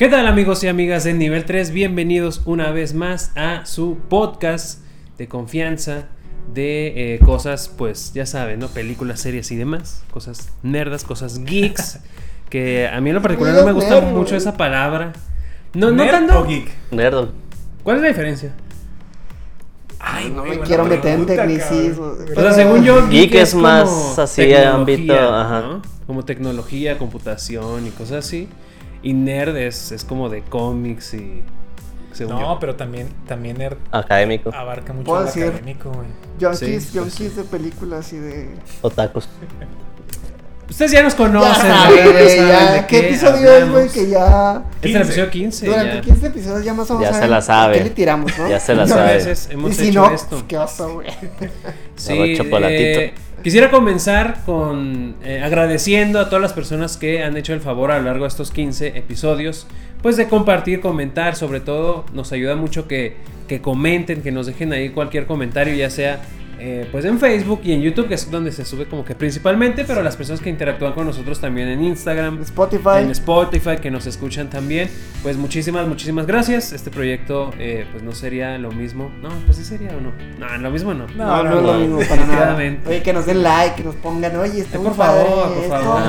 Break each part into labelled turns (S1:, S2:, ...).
S1: ¿Qué tal amigos y amigas de Nivel 3? Bienvenidos una vez más a su podcast de confianza de eh, cosas, pues ya saben, ¿no? Películas, series y demás. Cosas nerdas, cosas geeks. que a mí en lo particular no me gusta
S2: Nerd,
S1: mucho esa palabra. No, no
S3: ¿Nerd
S1: tanto.
S3: o geek?
S4: Nerd.
S1: ¿Cuál es la diferencia?
S3: Ay,
S2: No me quiero meter en tecnicismo.
S1: O sea, según yo,
S4: Geek es
S1: como
S4: más así,
S1: tecnología,
S4: ámbito, ajá.
S1: ¿no? Como tecnología, computación y cosas así. Y nerd es, es como de cómics y. según
S3: No,
S1: yo.
S3: pero también, también nerd
S4: Académico.
S3: abarca mucho
S2: Puedo
S3: lo
S2: decir.
S3: académico, güey.
S2: Junkies,
S1: Sí,
S2: junkies de películas y de.
S4: Otakus.
S1: Ustedes ya nos
S2: Ya
S1: conocen, ¿verdad?
S2: güey, ya.
S1: de
S2: ¿Qué episodio es, güey? Que ya.
S1: Este es el episodio 15.
S2: Durante
S1: ya.
S2: 15 episodios ya más o menos.
S4: Ya se la sabe.
S2: ¿Qué le tiramos, no?
S4: Ya se la
S1: Muchas
S4: sabe.
S1: veces hemos
S2: y si
S1: hecho
S2: no,
S1: esto.
S2: pues qué oso, güey.
S1: Sí,
S4: chocolatito.
S1: eh, quisiera comenzar con eh, agradeciendo a todas las personas que han hecho el favor a lo largo de estos 15 episodios, pues de compartir, comentar, sobre todo nos ayuda mucho que, que comenten, que nos dejen ahí cualquier comentario, ya sea eh, pues en Facebook y en YouTube, que es donde se sube como que principalmente, pero las personas que interactúan con nosotros también en Instagram,
S2: Spotify.
S1: en Spotify, que nos escuchan también. Pues muchísimas, muchísimas gracias. Este proyecto, eh, pues no sería lo mismo. No, pues sí sería o no. No, lo mismo no.
S2: No, no,
S3: No,
S2: es lo mismo para nada. Oye, que nos den like, que nos pongan, oye, está
S1: Eh,
S2: muy
S1: por
S2: padre
S1: favor, por favor.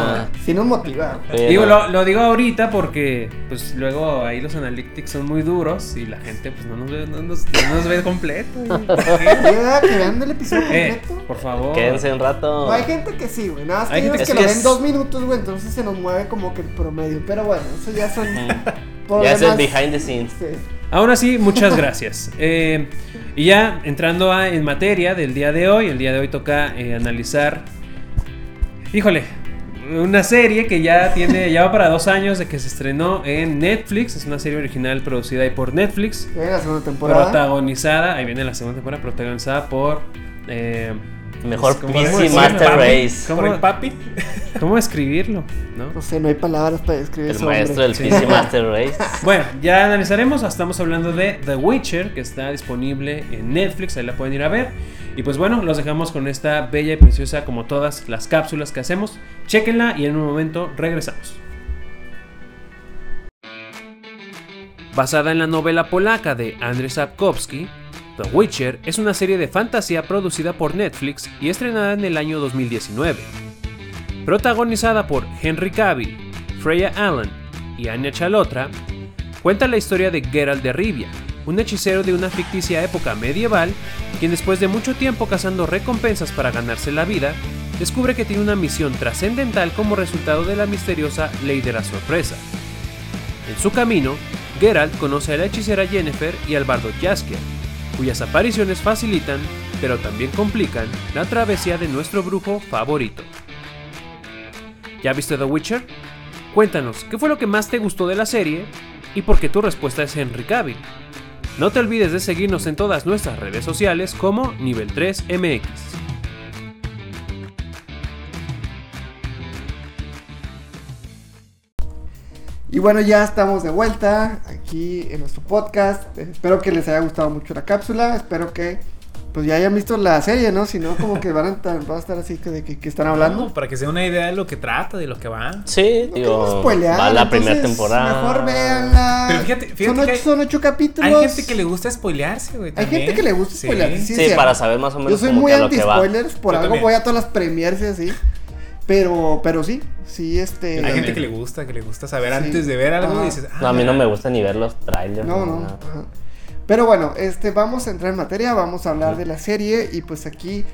S2: Sí nos motiva.
S1: Digo, lo, lo digo ahorita porque pues luego ahí los analytics son muy duros y la gente pues no nos ve, no nos, no nos ve completo.
S2: episodio
S1: eh,
S2: completo.
S1: por favor.
S4: Quédense un rato.
S2: No, hay gente que sí, güey. Nada más que
S1: Hay
S2: unos
S1: gente
S2: que
S4: que
S2: lo ven dos minutos, güey. Entonces se nos mueve como que el promedio. Pero bueno, eso ya son.
S4: Ya es el behind the scenes.
S2: Sí.
S1: Ahora sí, muchas gracias. Eh, y ya entrando a- en materia del día de hoy, el día de hoy toca eh, analizar, híjole, una serie que ya tiene, ya va para dos años de que se estrenó en Netflix, es una serie original producida ahí por Netflix,
S2: viene la segunda temporada.
S1: protagonizada, ahí viene la segunda temporada, protagonizada por... eh,
S4: Mejor
S1: ¿cómo
S4: PC? Master
S3: Papi,
S4: Race.
S1: ¿Cómo?
S3: Papi.
S1: ¿Cómo escribirlo? ¿no?
S2: No sé, no hay palabras para describir
S4: El
S2: ese
S4: maestro
S2: hombre.
S4: del
S1: Sí.
S4: PC Master Race.
S1: Bueno, ya analizaremos. Estamos hablando de The Witcher, que está disponible en Netflix. Ahí la pueden ir a ver. Y pues bueno, los dejamos con esta bella y preciosa, como todas las cápsulas que hacemos. Chequenla y en un momento regresamos. Basada en la novela polaca de Andrzej Sapkowski, The Witcher es una serie de fantasía producida por Netflix y estrenada en el año 2019. Protagonizada por Henry Cavill, Freya Allen y Anya Chalotra, cuenta la historia de Geralt de Rivia, un hechicero de una ficticia época medieval, quien después de mucho tiempo cazando recompensas para ganarse la vida, descubre que tiene una misión trascendental como resultado de la misteriosa Ley de la Sorpresa. En su camino, Geralt conoce a la hechicera Yennefer y al bardo Jaskier, cuyas apariciones facilitan, pero también complican, la travesía de nuestro brujo favorito. ¿Ya viste The Witcher? Cuéntanos, ¿qué fue lo que más te gustó de la serie? Y por qué tu respuesta es Henry Cavill. No te olvides de seguirnos en todas nuestras redes sociales como Nivel 3
S2: Y bueno, ya estamos de vuelta aquí en nuestro podcast. Espero que les haya gustado mucho la cápsula. Espero que pues ya hayan visto la serie, ¿no? Si no, como que van a, estar- van a estar así que de que, que están hablando.
S3: No, para que se dé una idea de lo que trata, de lo que va.
S4: Sí,
S2: No
S4: digo.
S2: spoilear,
S4: Va la primera temporada.
S2: Mejor véanla.
S3: Pero fíjate- fíjate
S2: son,
S3: que
S2: ocho,
S3: hay-
S2: son ocho capítulos.
S3: Hay gente que le gusta spoilearse, güey.
S2: Hay gente que le gusta
S3: Sí.
S2: spoilear, sí.
S4: Para saber más o menos
S2: Yo soy
S4: como
S2: muy
S4: que a lo que va.
S2: anti-spoilers, por
S3: Yo
S2: algo
S3: también.
S2: voy a todas las premiers y así. Pero, pero sí, sí, este.
S3: Hay gente que le gusta, que le gusta saber
S2: Sí.
S3: antes de ver algo
S2: Ajá.
S3: y dices, ah,
S4: No, a mí no me gusta ni ver los trailers.
S2: No, no. ajá. Pero bueno, este, vamos a entrar en materia, vamos a hablar de la serie y pues aquí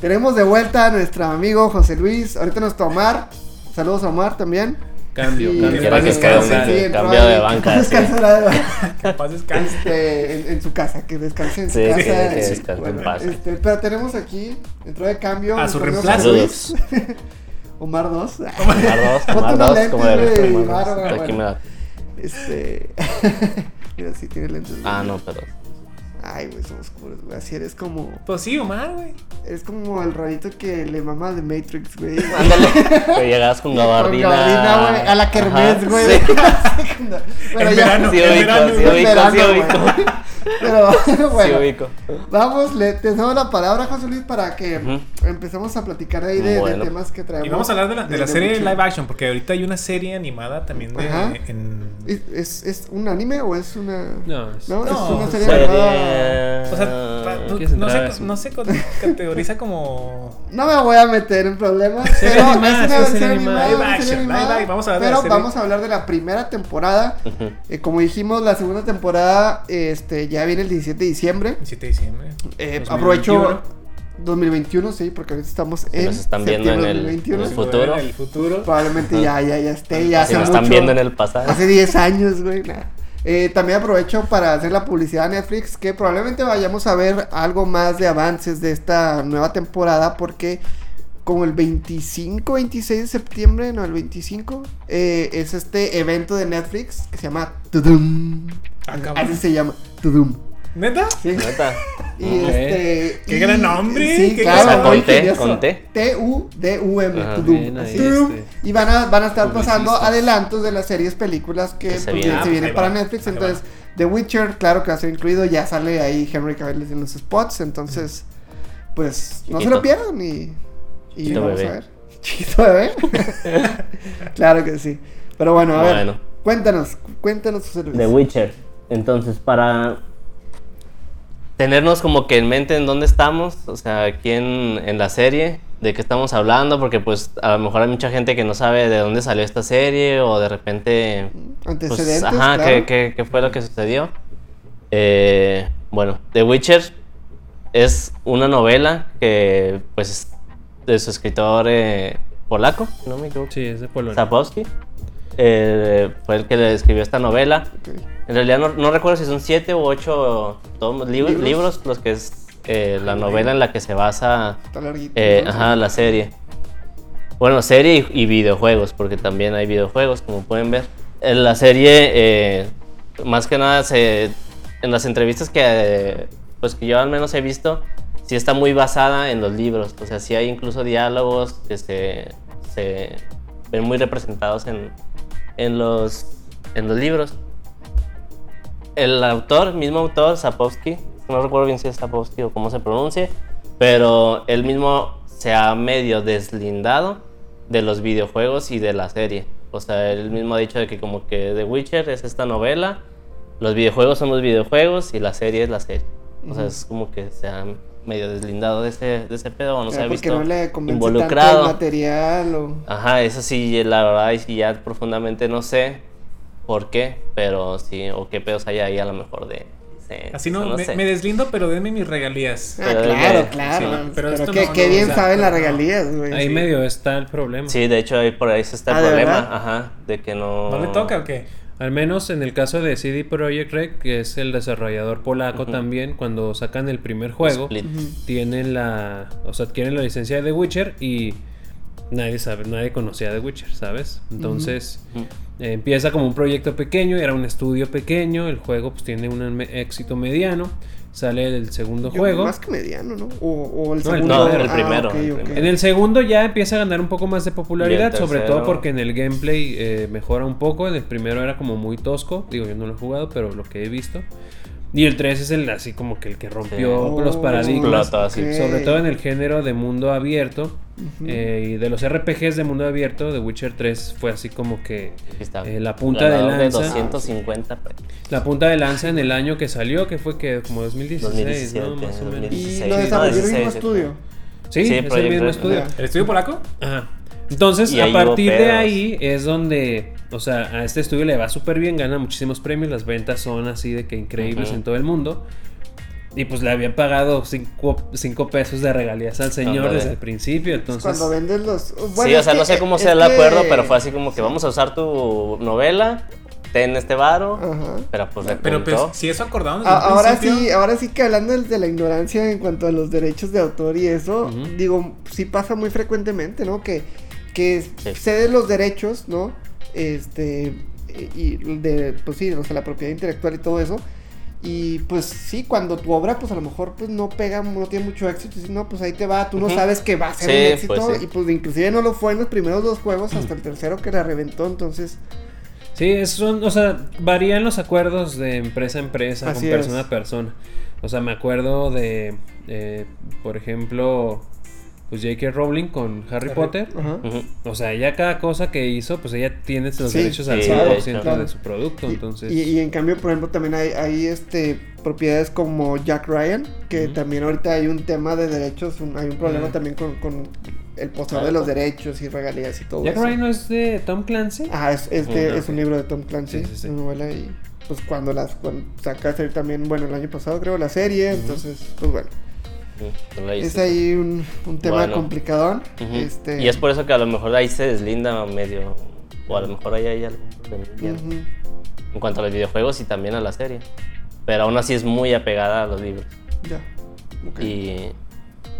S2: tenemos de vuelta a nuestro amigo José Luis, ahorita nuestro Omar, saludos a Omar también.
S1: Cambio,
S2: Y-
S1: cambio.
S4: Quiero que
S2: Sí,
S4: quede
S2: sí, sí,
S4: cambio de banca, sí.
S2: descanse,
S3: en descanse.
S2: este, en, en su casa, que descanse en su
S4: Sí,
S2: casa.
S4: sí, que descanse en paz.
S2: este, pero tenemos aquí, entró de cambio.
S3: A su reemplazo.
S2: Omar 2.
S4: Omar dos,
S2: Ponte
S4: Omar
S2: unos
S4: dos,
S2: lentes,
S4: como debe ser,
S2: güey,
S4: Omar da-
S2: Este. Mira, sí tiene lentes.
S4: Ah, no, pero.
S2: Ay, güey, son oscuros, güey. Así eres como.
S3: Pues sí, Omar, güey.
S2: Es como el rarito que le mama de Matrix, güey.
S4: Ándale. Que llegas con gabardina.
S2: Con gabardina, güey. A la kermés, güey.
S4: sí.
S2: Pero
S3: En
S2: ya.
S3: verano.
S4: Sí, ubico,
S3: verano,
S4: sí, ubico,
S2: verano,
S4: sí,
S2: güey.
S4: ubico.
S2: Pero
S4: Sí,
S2: bueno,
S4: ubico.
S2: vamos, le te cedo la palabra, José Luis, para que
S4: Ujú.
S2: empecemos a platicar ahí de, temas que traemos.
S3: Y vamos a hablar de la, de la serie
S2: Witcher.
S3: live action, porque ahorita hay una serie animada también de,
S2: Ajá.
S3: en...
S2: ¿Es, es, es un anime o es una.?
S1: No, es-
S2: No, es
S3: No,
S2: una serie
S4: Serie-
S2: animada.
S3: O sea, pa- no,
S1: ¿Quieres
S3: no
S1: entrar a
S3: se, no categoriza como...
S2: No me voy a meter en problemas. Pero
S1: animada,
S2: es una
S1: animada.
S2: animada,
S3: action,
S2: animada,
S3: vamos a hablar de
S2: Pero
S3: la serie.
S2: vamos a hablar de la primera temporada. Eh, como dijimos, la segunda temporada este, ya viene el 17 de diciembre.
S3: 7 de diciembre.
S2: Eh,
S1: 2021.
S2: aprovecho 2021, sí, porque ahorita estamos en
S4: nos están viendo en
S2: septiembre
S4: el-
S2: 2021.
S4: en el futuro.
S3: El futuro.
S2: Probablemente ya, ya, ya esté, ya
S4: Si
S2: hace
S4: nos están
S2: mucho.
S4: viendo en el pasado.
S2: Hace 10 años, güey. nah. Eh, también aprovecho para hacer la publicidad a Netflix, que probablemente vayamos a ver algo más de avances de esta nueva temporada, porque como el 25, 26 de septiembre, no, el 25, eh, es este evento de Netflix que se llama Tudum. Así se llama, Tudum.
S3: ¿Neta?
S2: Sí.
S4: Neta.
S2: Y este.
S3: Qué
S2: y-
S3: gran nombre,
S2: Sí,
S3: qué
S2: claro.
S4: Con T, con T.
S2: T-U-D-U-M. Tudum.
S1: este,
S2: Y van a, van a estar pasando adelantos de las series, películas que,
S4: Que se
S2: pues,
S4: vienen.
S2: se vienen
S3: Ahí
S2: para
S3: va,
S2: Netflix.
S3: ahí
S2: Entonces, The Witcher, claro que va a ser incluido. Ya sale ahí Henry Cavill en los spots. Entonces, pues no se lo pierdan. Y, y
S4: Chiquito
S2: vamos
S4: bebé.
S2: a ver. Chiquito bebé. claro que sí. Pero bueno, a ver. Cuéntanos, cuéntanos José Luis.
S4: The Witcher. Entonces, para tenernos como que en mente en dónde estamos, o sea, aquí en, en la serie, de qué estamos hablando, porque pues a lo mejor hay mucha gente que no sabe de dónde salió esta serie o de repente... Pues,
S2: Antecedentes.
S4: ajá,
S2: claro.
S4: ¿qué, qué, qué fue lo que sucedió? Eh, bueno, The Witcher es una novela que pues es de su escritor eh, polaco, no me equivoco.
S1: Sí, es de Polonia.
S4: Sapowski. Eh, fue el que le escribió esta novela. En realidad no, no recuerdo si son siete u ocho tomos- lib-
S2: ¿Libros?
S4: ¿Libros? los que es eh, la novela en la que se basa eh, la serie. Bueno, serie y, y videojuegos, porque también hay videojuegos, como pueden ver. En la serie, más que nada, se, en las entrevistas que, pues que yo al menos he visto, sí está muy basada en los libros. O sea, sí hay incluso diálogos que se, se ven muy representados en, en, los, en los libros. El autor, mismo autor, Sapowski, no recuerdo bien si es Sapowski o cómo se pronuncia, pero él mismo se ha medio deslindado de los videojuegos y de la serie. O sea, él mismo ha dicho de que como que The Witcher es esta novela, los videojuegos son los videojuegos y la serie es la serie. O sea, es como que se ha medio deslindado de ese, de ese pedo, o no se
S2: Claro,
S4: ha
S2: porque
S4: visto
S2: no le convence tanto el
S4: involucrado.
S2: material o...
S4: Ajá, eso sí, la verdad, y sí, ya profundamente no sé por qué, pero sí, o qué pedos hay ahí a lo mejor de...
S3: Así no, me,
S4: sé.
S3: me deslindo, pero denme mis regalías.
S2: Ah,
S4: Pero
S2: claro,
S4: de-
S2: claro.
S3: sí, pero
S2: pero
S3: esto
S2: qué,
S3: no,
S2: qué
S3: no,
S2: bien
S3: o sea,
S2: saben las regalías, güey.
S1: Ahí
S2: sí.
S1: medio está el problema.
S4: Sí, de hecho, ahí por ahí se está el
S2: Ah, ¿de
S4: problema,
S2: verdad?
S4: ajá, de que no...
S3: ¿No le toca o qué?
S1: Al menos en el caso de CD Projekt Red, que es el desarrollador polaco también, cuando sacan el primer juego, tienen la, o sea, adquieren la licencia de The Witcher y nadie sabe, nadie conocía The Witcher, ¿sabes? Entonces eh, empieza como un proyecto pequeño, era un estudio pequeño, el juego pues tiene un éxito mediano, sale el segundo
S2: Yo-
S1: juego.
S2: Más que mediano, ¿no? O, o el
S1: No, el
S2: segundo.
S1: primero.
S4: el primero,
S2: ok,
S4: el
S2: ok.
S4: primero.
S1: En el segundo ya empieza a ganar un poco más de popularidad, sobre todo porque en el gameplay eh, mejora un poco. En el primero era como muy tosco, digo yo no lo he jugado, pero lo que he visto. Y el 3 es el así como que el que rompió
S2: Sí.
S1: los
S2: Oh,
S1: paradigmas,
S4: Explotó así.
S2: ok.
S1: sobre todo en el género de mundo abierto.
S2: Ujú.
S1: eh, y de los RPGs de mundo abierto, The Witcher 3 fue así como que eh, la punta de lanza.
S4: 250 pe-
S1: la punta de lanza en el año que salió, que fue que como 2016,
S4: 2017,
S1: ¿no? Más o menos.
S4: 2016.
S2: Y lo
S4: Sí,
S2: desarrolló el mismo
S4: 16,
S2: estudio.
S1: Sí,
S4: Sí,
S1: es el mismo estudio.
S3: ¿El estudio polaco?
S1: Ajá. Entonces,
S4: Y
S1: a partir de ahí es donde, o sea, a este estudio le va súper bien, gana muchísimos premios, las ventas son así de que increíbles en todo el mundo. Y pues le habían pagado 5 pesos de regalías al señor desde el principio, entonces...
S2: Cuando vendes los.
S4: sí,
S2: bueno,
S4: o
S2: es
S4: sea,
S2: que-
S4: no sé cómo sea el
S2: que-
S4: acuerdo, pero fue así como que vamos a usar tu novela, ten este varo,
S2: Ajá.
S4: pero pues
S3: Pero pues, si eso acordaron desde
S2: A-
S3: un
S2: ahora
S3: principio,
S2: sí, ahora sí que hablando de, de la ignorancia en cuanto a los derechos de autor y eso, digo, sí pasa muy frecuentemente, ¿no? Que, que
S4: Sí.
S2: cede los derechos, ¿no? Este, y de, pues sí, o sea, la propiedad intelectual y todo eso. Y pues sí, cuando tu obra, pues a lo mejor pues no pega, no tiene mucho éxito, y no, pues ahí te va, tú no sabes que va a ser
S4: Sí,
S2: un éxito,
S4: pues sí.
S2: y pues inclusive no lo fue en los primeros dos juegos, hasta el tercero que la reventó, entonces,
S1: Sí, es- son, o sea, varían los acuerdos de empresa a empresa,
S2: Así
S1: con persona
S2: es.
S1: a persona. O sea, me acuerdo de, eh, por ejemplo, pues J.K. Rowling con Harry,
S3: Harry.
S1: Potter.
S2: Ajá.
S1: O sea, ella cada cosa que hizo, pues ella tiene los
S2: Sí,
S1: derechos al
S4: sí,
S1: 100%
S4: de
S1: su producto,
S2: Y-
S1: entonces...
S2: Y, y en cambio, por ejemplo, también hay, hay este propiedades como Jack Ryan, que también ahorita hay un tema de derechos, un- hay un problema también con, con el poseedor de los derechos y regalías y todo
S1: Jack
S2: eso.
S1: Ryan no es de Tom Clancy.
S2: Ajá, es, es, de- es un libro de Tom Clancy,
S1: Sí, sí, sí.
S2: una novela y pues cuando las cuando también, bueno, el año pasado creo la serie, entonces pues bueno, es ahí un, un tema
S4: Bueno.
S2: complicadón. Este,
S4: Y es por eso que a lo mejor ahí se deslinda medio. O a lo mejor ahí hay algo
S2: ujú.
S4: en cuanto a los videojuegos y también a la serie. Pero aún así es muy apegada a los libros.
S2: Ya. ok.
S4: Y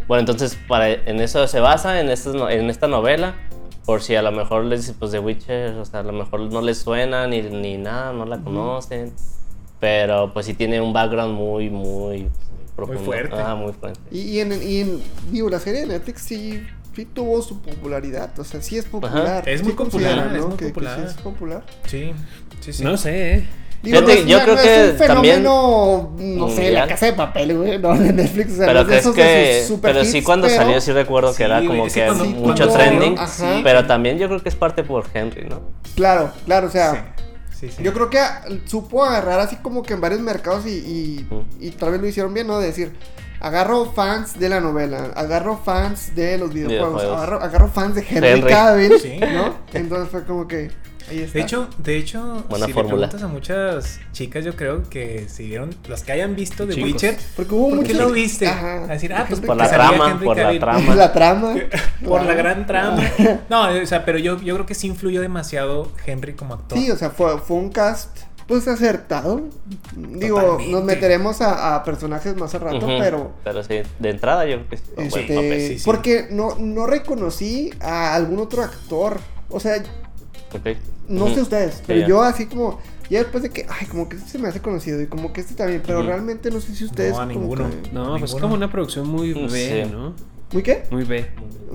S4: bueno, entonces para, en eso se basa, en, estas en esta novela. Por si a lo mejor les pues The Witcher, o sea, a lo mejor no les suena ni, ni nada, no la conocen. Pero pues sí tiene un background muy, muy profundo.
S3: fuerte.
S4: Ah, muy fuerte.
S2: Y, y en, y en- digo, la serie de Netflix sí, sí tuvo su popularidad, o sea, sí es popular.
S3: Es
S2: sí
S3: muy popular,
S2: consideran,
S3: es
S2: ¿no?
S3: muy
S2: que, que
S3: popular.
S2: sí es popular.
S3: Sí, sí, sí.
S1: No sé, ¿eh?
S2: Digo,
S4: Fíjate,
S2: no es,
S4: yo
S2: no
S4: creo
S2: es
S4: que
S2: un fenómeno,
S4: también
S2: no sé, la casa de papel, güey, no, de Netflix, o sea, no
S4: Pero
S2: es de
S4: crees que.
S2: super
S4: Pero sí, cuando
S2: pero-
S4: salió, sí recuerdo que
S3: Sí,
S4: era como
S3: es que
S4: que
S3: cuando-
S4: mucho
S2: cuando-
S4: trending.
S2: ajá.
S4: Pero también yo creo que es parte por Henry, ¿no?
S2: Claro, claro, o sea,
S3: Sí, sí.
S2: yo creo que supo agarrar así como que en varios mercados y, y,
S4: Ujú.
S2: y tal vez lo hicieron bien, ¿no? De decir, agarro fans de la novela, agarro fans de los videojuegos,
S4: Videojuegos.
S2: agarro, agarro fans de Henry,
S4: Henry.
S2: Cavill,
S3: Sí.
S2: ¿no? Entonces fue como que ahí está.
S3: De hecho, de hecho,
S4: Buena
S3: si
S4: fórmula.
S3: le preguntas a muchas chicas, yo creo que si vieron, las que hayan visto The
S1: Chicos.
S3: Witcher,
S2: porque hubo
S3: ¿por qué
S2: muchos
S3: lo viste?
S2: Ajá.
S3: A decir, ah, pues
S4: Por
S3: porque
S4: la
S3: salía
S4: trama,
S3: Henry
S4: por la
S3: Cavill.
S4: trama.
S2: la trama.
S3: Por la gran trama. No, o sea, pero yo, yo creo que sí influyó demasiado Henry como actor.
S2: Sí, o sea, fue, fue un cast pues acertado. Digo,
S3: Totalmente.
S2: nos meteremos a, a personajes más al rato,
S4: Ujú.
S2: pero
S4: Pero sí, de entrada yo creo que sí. fue un buen
S2: este,
S4: papel.
S3: sí, sí.
S2: porque no, no reconocí a algún otro actor. O sea,
S4: Ok.
S2: No sé ustedes, pero yo así como ya después de que, ay, como que este se me hace conocido y como que este también, pero realmente no sé si ustedes
S3: No, a ninguno.
S2: que-
S1: No, pues es como una producción muy
S4: Mm,
S1: B. ¿no?
S2: ¿Muy qué?
S1: Muy B.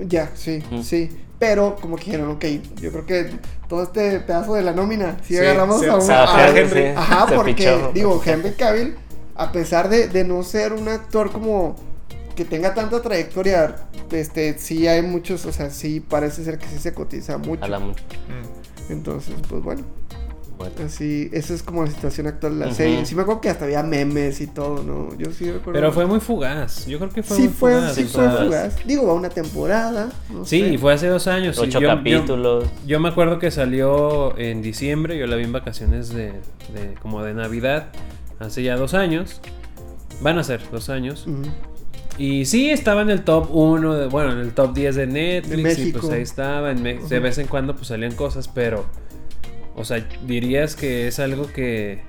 S2: Ya, sí, sí. Pero como que dijeron, ok, yo creo que todo este pedazo de la nómina, si
S3: Sí,
S2: agarramos a un... a-
S3: Henry.
S2: Ajá,
S4: se
S2: porque digo, Henry Cavill, a pesar de, de no ser un actor como que tenga tanta trayectoria, este, sí hay muchos, o sea, sí parece ser que sí se cotiza mucho.
S4: Jala mucho.
S3: Mm.
S2: Entonces, pues bueno,
S4: Bueno.
S2: así, esa es como la situación actual de la serie. Sí me acuerdo que hasta había memes y todo, ¿no? Yo sí recuerdo.
S1: Pero fue muy fugaz. Yo creo que fue
S2: sí
S1: muy
S2: fue,
S1: fugaz.
S2: sí fue fugaz. Digo, va una temporada. no
S1: Sí,
S2: sé.
S1: y fue hace dos años.
S4: Ocho
S1: yo-
S4: capítulos.
S1: Yo, me acuerdo que salió en diciembre, yo la vi en vacaciones de, de- como de Navidad, hace ya dos años. Van a ser dos años.
S2: Ujú.
S1: Y sí, estaba en el top 1, de, bueno, en el top 10 de Netflix. y pues ahí estaba. en De vez en cuando pues salían cosas, pero... O sea, dirías que es algo que...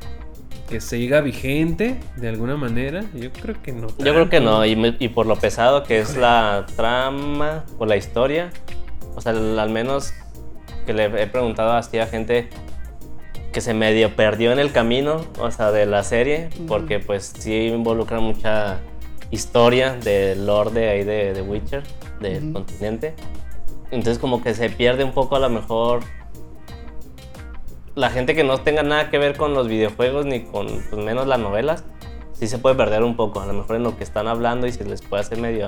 S1: Que siga vigente de alguna manera. Yo creo que no.
S4: Yo creo que no, y, y por lo pesado que es la trama o la historia, o sea, al al menos que le he preguntado así a gente que se medio perdió en el camino, o sea, de la serie, porque pues sí involucra mucha historia del lore de ahí de, de Witcher, del continente. Entonces como que se pierde un poco a lo mejor la gente que no tenga nada que ver con los videojuegos ni con pues, menos las novelas, sí se puede perder un poco, a lo mejor en lo que están hablando y se les puede hacer medio...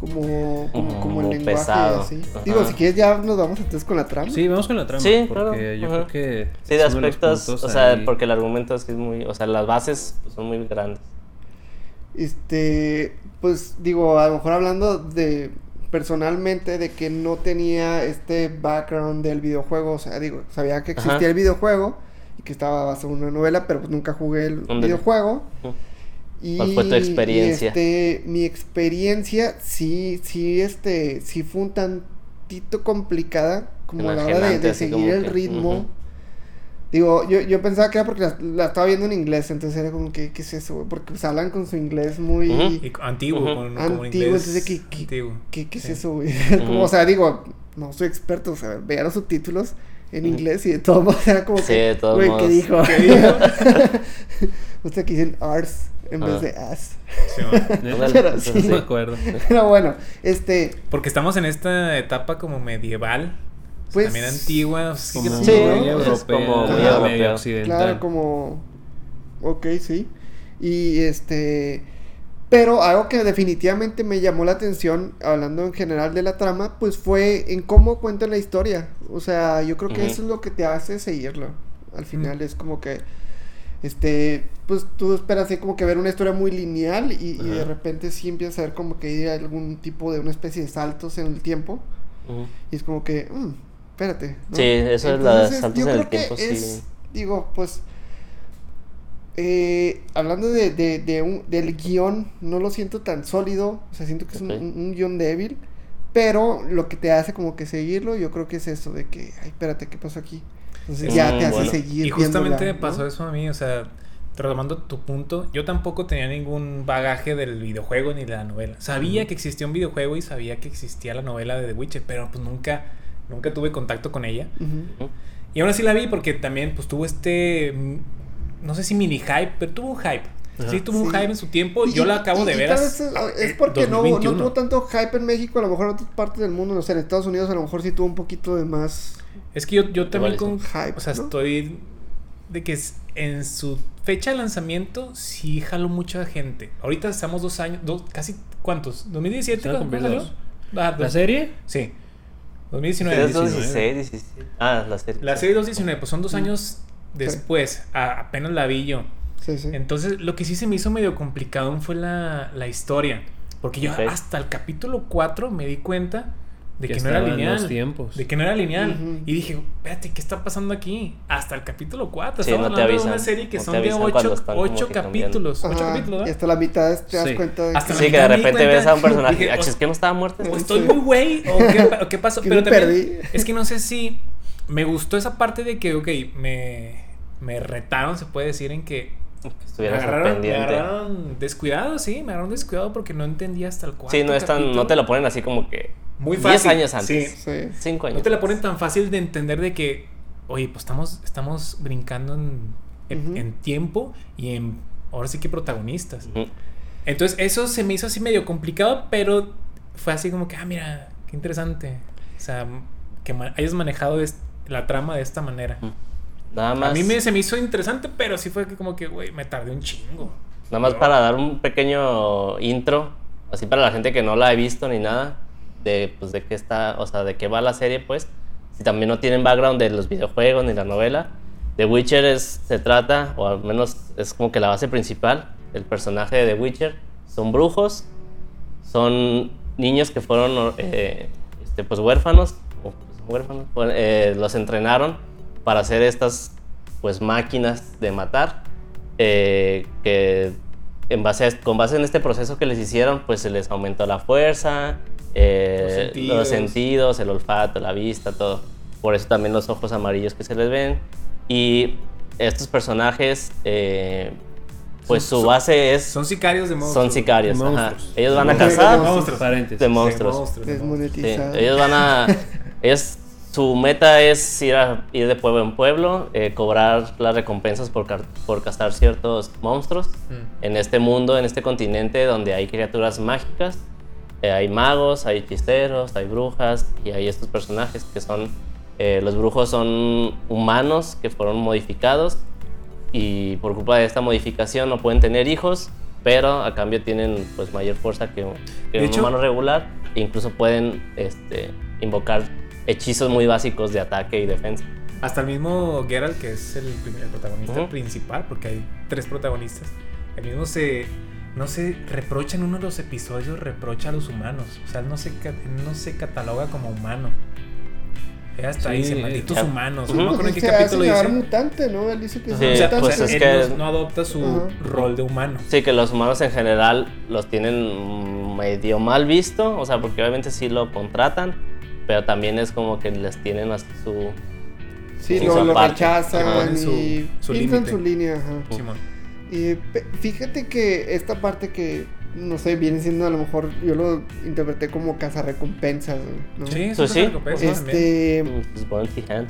S2: Como, como,
S4: Como
S2: el lenguaje
S4: pesado.
S2: así. Digo, si quieres ya nos vamos entonces con la trama.
S1: Sí, vamos con la trama.
S4: Sí,
S1: porque
S4: claro,
S1: yo
S4: ajá.
S1: creo que.
S4: Sí, de aspectos, o sea,
S1: ahí.
S4: porque el argumento es que es muy, o sea, las bases pues, son muy grandes.
S2: Este, pues digo, a lo mejor hablando de personalmente de que no tenía este background del videojuego, o sea, digo, sabía que existía
S4: Ajá.
S2: el videojuego y que estaba basado en una novela, pero pues nunca jugué el videojuego. Y,
S4: ¿Cuál fue tu experiencia?
S2: este, mi experiencia sí, sí, este, sí fue un tantito complicada, como la hora de, seguir el
S4: que,
S2: ritmo. Digo, yo, yo pensaba que era porque la, la estaba viendo en inglés, entonces era como que, ¿qué es eso? güey? Porque pues hablan con su inglés muy...
S4: Ujú.
S3: Y antiguo,
S4: Ujú.
S3: con, como en
S2: Antiguo,
S3: inglés
S2: entonces, ¿qué- qué-
S3: antiguo.
S2: ¿Qué, qué es
S3: Sí.
S2: eso, güey? Como, o sea, digo, no soy experto, o sea, veía los subtítulos en inglés y de todos modos era como
S4: Sí,
S2: que,
S4: de todos
S2: güey, ¿qué
S4: modos.
S2: dijo?
S3: ¿Qué dijo?
S2: Usted aquí dicen ars en
S4: Ah.
S2: vez de as.
S3: Sí.
S4: Ándale,
S2: Pero
S4: entonces,
S1: No
S2: sí.
S1: me acuerdo.
S2: Pero bueno, este,
S3: Porque estamos en esta etapa como medieval
S2: Pues,
S3: También antigua. sí que
S1: Como
S2: Sí,
S1: muy
S2: ¿no?
S1: europea,
S4: Es como
S2: muy
S1: medio occidental.
S2: Claro, como. Ok, sí. Y este. Pero algo que definitivamente me llamó la atención, hablando en general de la trama, pues fue en cómo cuenta la historia. O sea, yo creo que eso es lo que te hace seguirlo. Al final es como que. Este, pues tú esperas así como que ver una historia muy lineal y, y de repente sí empiezas a ver como que hay algún tipo de una especie de saltos en el tiempo. Y es como que, mm, espérate. ¿no?
S4: Sí, eso es la saltos
S2: yo
S4: en el
S2: creo que
S4: tiempo, sí.
S2: es, Digo, pues. eh, hablando de, de, de un- del guion, no lo siento tan sólido. O sea, siento que es un-
S4: Ok.
S2: un, un guion débil. Pero lo que te hace como que seguirlo, yo creo que es eso: de que, ay, espérate, ¿qué pasó aquí? Entonces
S3: Sí.
S2: ya
S4: Mm,
S2: te hace
S4: bueno.
S2: seguir.
S3: Y justamente
S2: viéndola,
S3: me pasó
S2: ¿no?
S3: eso a mí, o sea, retomando tu punto, yo tampoco tenía ningún bagaje del videojuego ni de la novela. Sabía que existía un videojuego y sabía que existía la novela de The Witcher, pero pues nunca, nunca tuve contacto con ella.
S2: Ujú.
S4: Ujú.
S3: Y aún así la vi porque también pues tuvo este, no sé si mini hype, pero tuvo un hype.
S1: Ajá.
S3: Sí, tuvo un
S2: Sí.
S3: hype en su tiempo.
S2: Y-
S3: Yo la acabo
S2: y-
S3: de
S2: y
S3: ver.
S2: tal
S3: as-
S2: vez es,
S3: eh,
S2: es porque no, no
S3: 2021.
S2: tuvo tanto hype en México, a lo mejor en otras partes del mundo, no sé, en Estados Unidos a lo mejor sí tuvo un poquito de más
S3: Es que yo, yo también con...
S2: hype.
S3: O sea,
S2: ¿no?
S3: estoy de que es- en su fecha de lanzamiento sí jaló mucha gente. Ahorita estamos dos años, dos, casi, ¿cuántos? ¿2017?
S1: Se van a
S3: ¿Cuándo salió? Ah,
S1: ¿La serie?
S3: Sí. 2019.
S4: Es
S1: 19.
S4: 16, 17. Ah, la serie.
S3: La serie 2019, pues son dos años después. A- apenas la vi yo.
S2: Sí, sí.
S3: Entonces, lo que sí se me hizo medio complicado fue la, la historia. Porque yo
S4: Ok.
S3: hasta el capítulo 4 me di cuenta de que, no era
S1: los
S3: lineal.
S1: tiempos.
S3: De que no era lineal. Y dije, espérate, ¿qué está pasando aquí? Hasta el capítulo 4.
S4: Sí,
S3: Estamos
S4: no te
S3: hablando de
S4: avisan,
S3: una serie que
S4: no
S3: son de
S4: avisan cuando
S3: 8,
S4: están como que cambiando.
S3: capítulos. 8
S2: Ajá,
S3: capítulos,
S2: hasta la mitad te das
S1: Sí.
S2: cuenta de
S3: Hasta
S2: que...
S3: la
S4: Sí, que de repente ves a un personaje.
S3: Dije,
S4: "Ah, chis, que no estaba muerto.
S3: O estoy muy güey, o qué, pa- o qué pasó. Pero
S2: me
S3: también,
S2: perdí.
S3: es que no sé si me gustó esa parte de que, ok, me, me retaron, se puede decir, en que me agarraron, me agarraron descuidado, sí, me agarraron descuidado porque no entendía hasta el cuarto
S4: Sí, no es tan, no te lo ponen así como que
S3: Muy
S4: 10
S3: fácil.
S4: años antes.
S3: Sí.
S2: Sí.
S4: 5 años.
S3: No te la ponen tan fácil de entender de que, oye, pues estamos, estamos brincando en, en- tiempo y en, ahora sí que protagonistas. Entonces eso se me hizo así medio complicado, pero fue así como que, ah, mira, qué interesante. O sea, que ma- hayas manejado es- la trama de esta manera.
S4: Nada más.
S3: A mí me, se me hizo interesante, pero sí fue que como que, güey, me tardé un chingo.
S4: Nada más para dar un pequeño intro, así para la gente que no la ha visto ni nada, de pues de qué está, o sea, de qué va la serie, pues. Si también no tienen background de los videojuegos ni la novela, The Witcher es, se trata, o al menos es como que la base principal, el personaje de The Witcher. Son brujos, son niños que fueron eh, este, pues huérfanos, pues, huérfanos, eh, los entrenaron para hacer estas pues máquinas de matar eh, que en base con base en este proceso que les hicieron pues se les aumentó la fuerza eh,
S3: Los sentidos.
S4: los sentidos el olfato la vista todo por eso también los ojos amarillos que se les ven y estos personajes eh, pues
S3: Son-
S4: su
S3: son-
S4: base es
S3: Son sicarios de monstruos.
S4: son sicarios,
S1: De
S4: ajá.
S1: monstruos.
S4: Ellos van a
S2: De
S4: cazar
S3: monstruos.
S4: De monstruos.
S3: De monstruos, de monstruos.
S4: Sí, ellos van a. ellos, su meta es ir, a, ir de pueblo en pueblo, eh, cobrar las recompensas por, por cazar ciertos monstruos
S3: Mm.
S4: en este mundo, en este continente donde hay criaturas mágicas. Eh, hay magos, hay hechiceros, hay brujas y hay estos personajes que son. eh, los brujos son humanos que fueron modificados y por culpa de esta modificación no pueden tener hijos, pero a cambio tienen pues mayor fuerza que, un- que
S3: De
S4: un
S3: hecho-
S4: humano regular e incluso pueden este, invocar hechizos muy básicos de ataque y defensa.
S3: Hasta el mismo Geralt, que es el, el protagonista principal, porque hay tres protagonistas, el mismo se. No se reprocha en uno de los episodios, reprocha a los humanos. O sea, él no se, no se cataloga como humano. Hasta
S1: Sí,
S3: dice, malditos
S4: ya.
S3: humanos.
S4: Ujú.
S3: No me acuerdo en qué capítulo dice.
S2: mutante, ¿no? Él dice que
S4: Sí,
S3: o sea, pues
S4: pues es
S3: él
S4: que-
S3: no, no adopta su
S2: Ajá.
S3: rol de humano.
S4: Sí, que los humanos en general los tienen medio mal visto, o sea, porque obviamente sí lo contratan, pero también es como que les tienen a su...
S2: Sí,
S4: Sí,
S2: lo,
S4: su
S2: lo
S4: aparte.
S2: rechazan y
S3: Su- su
S2: pintan su línea. Ajá.
S3: Simón.
S2: Fíjate que esta parte que, no sé, viene siendo a lo mejor, yo lo interpreté como cazarrecompensas, ¿no?
S3: Sí,
S4: Pues
S3: sí.
S2: Este,
S4: pues,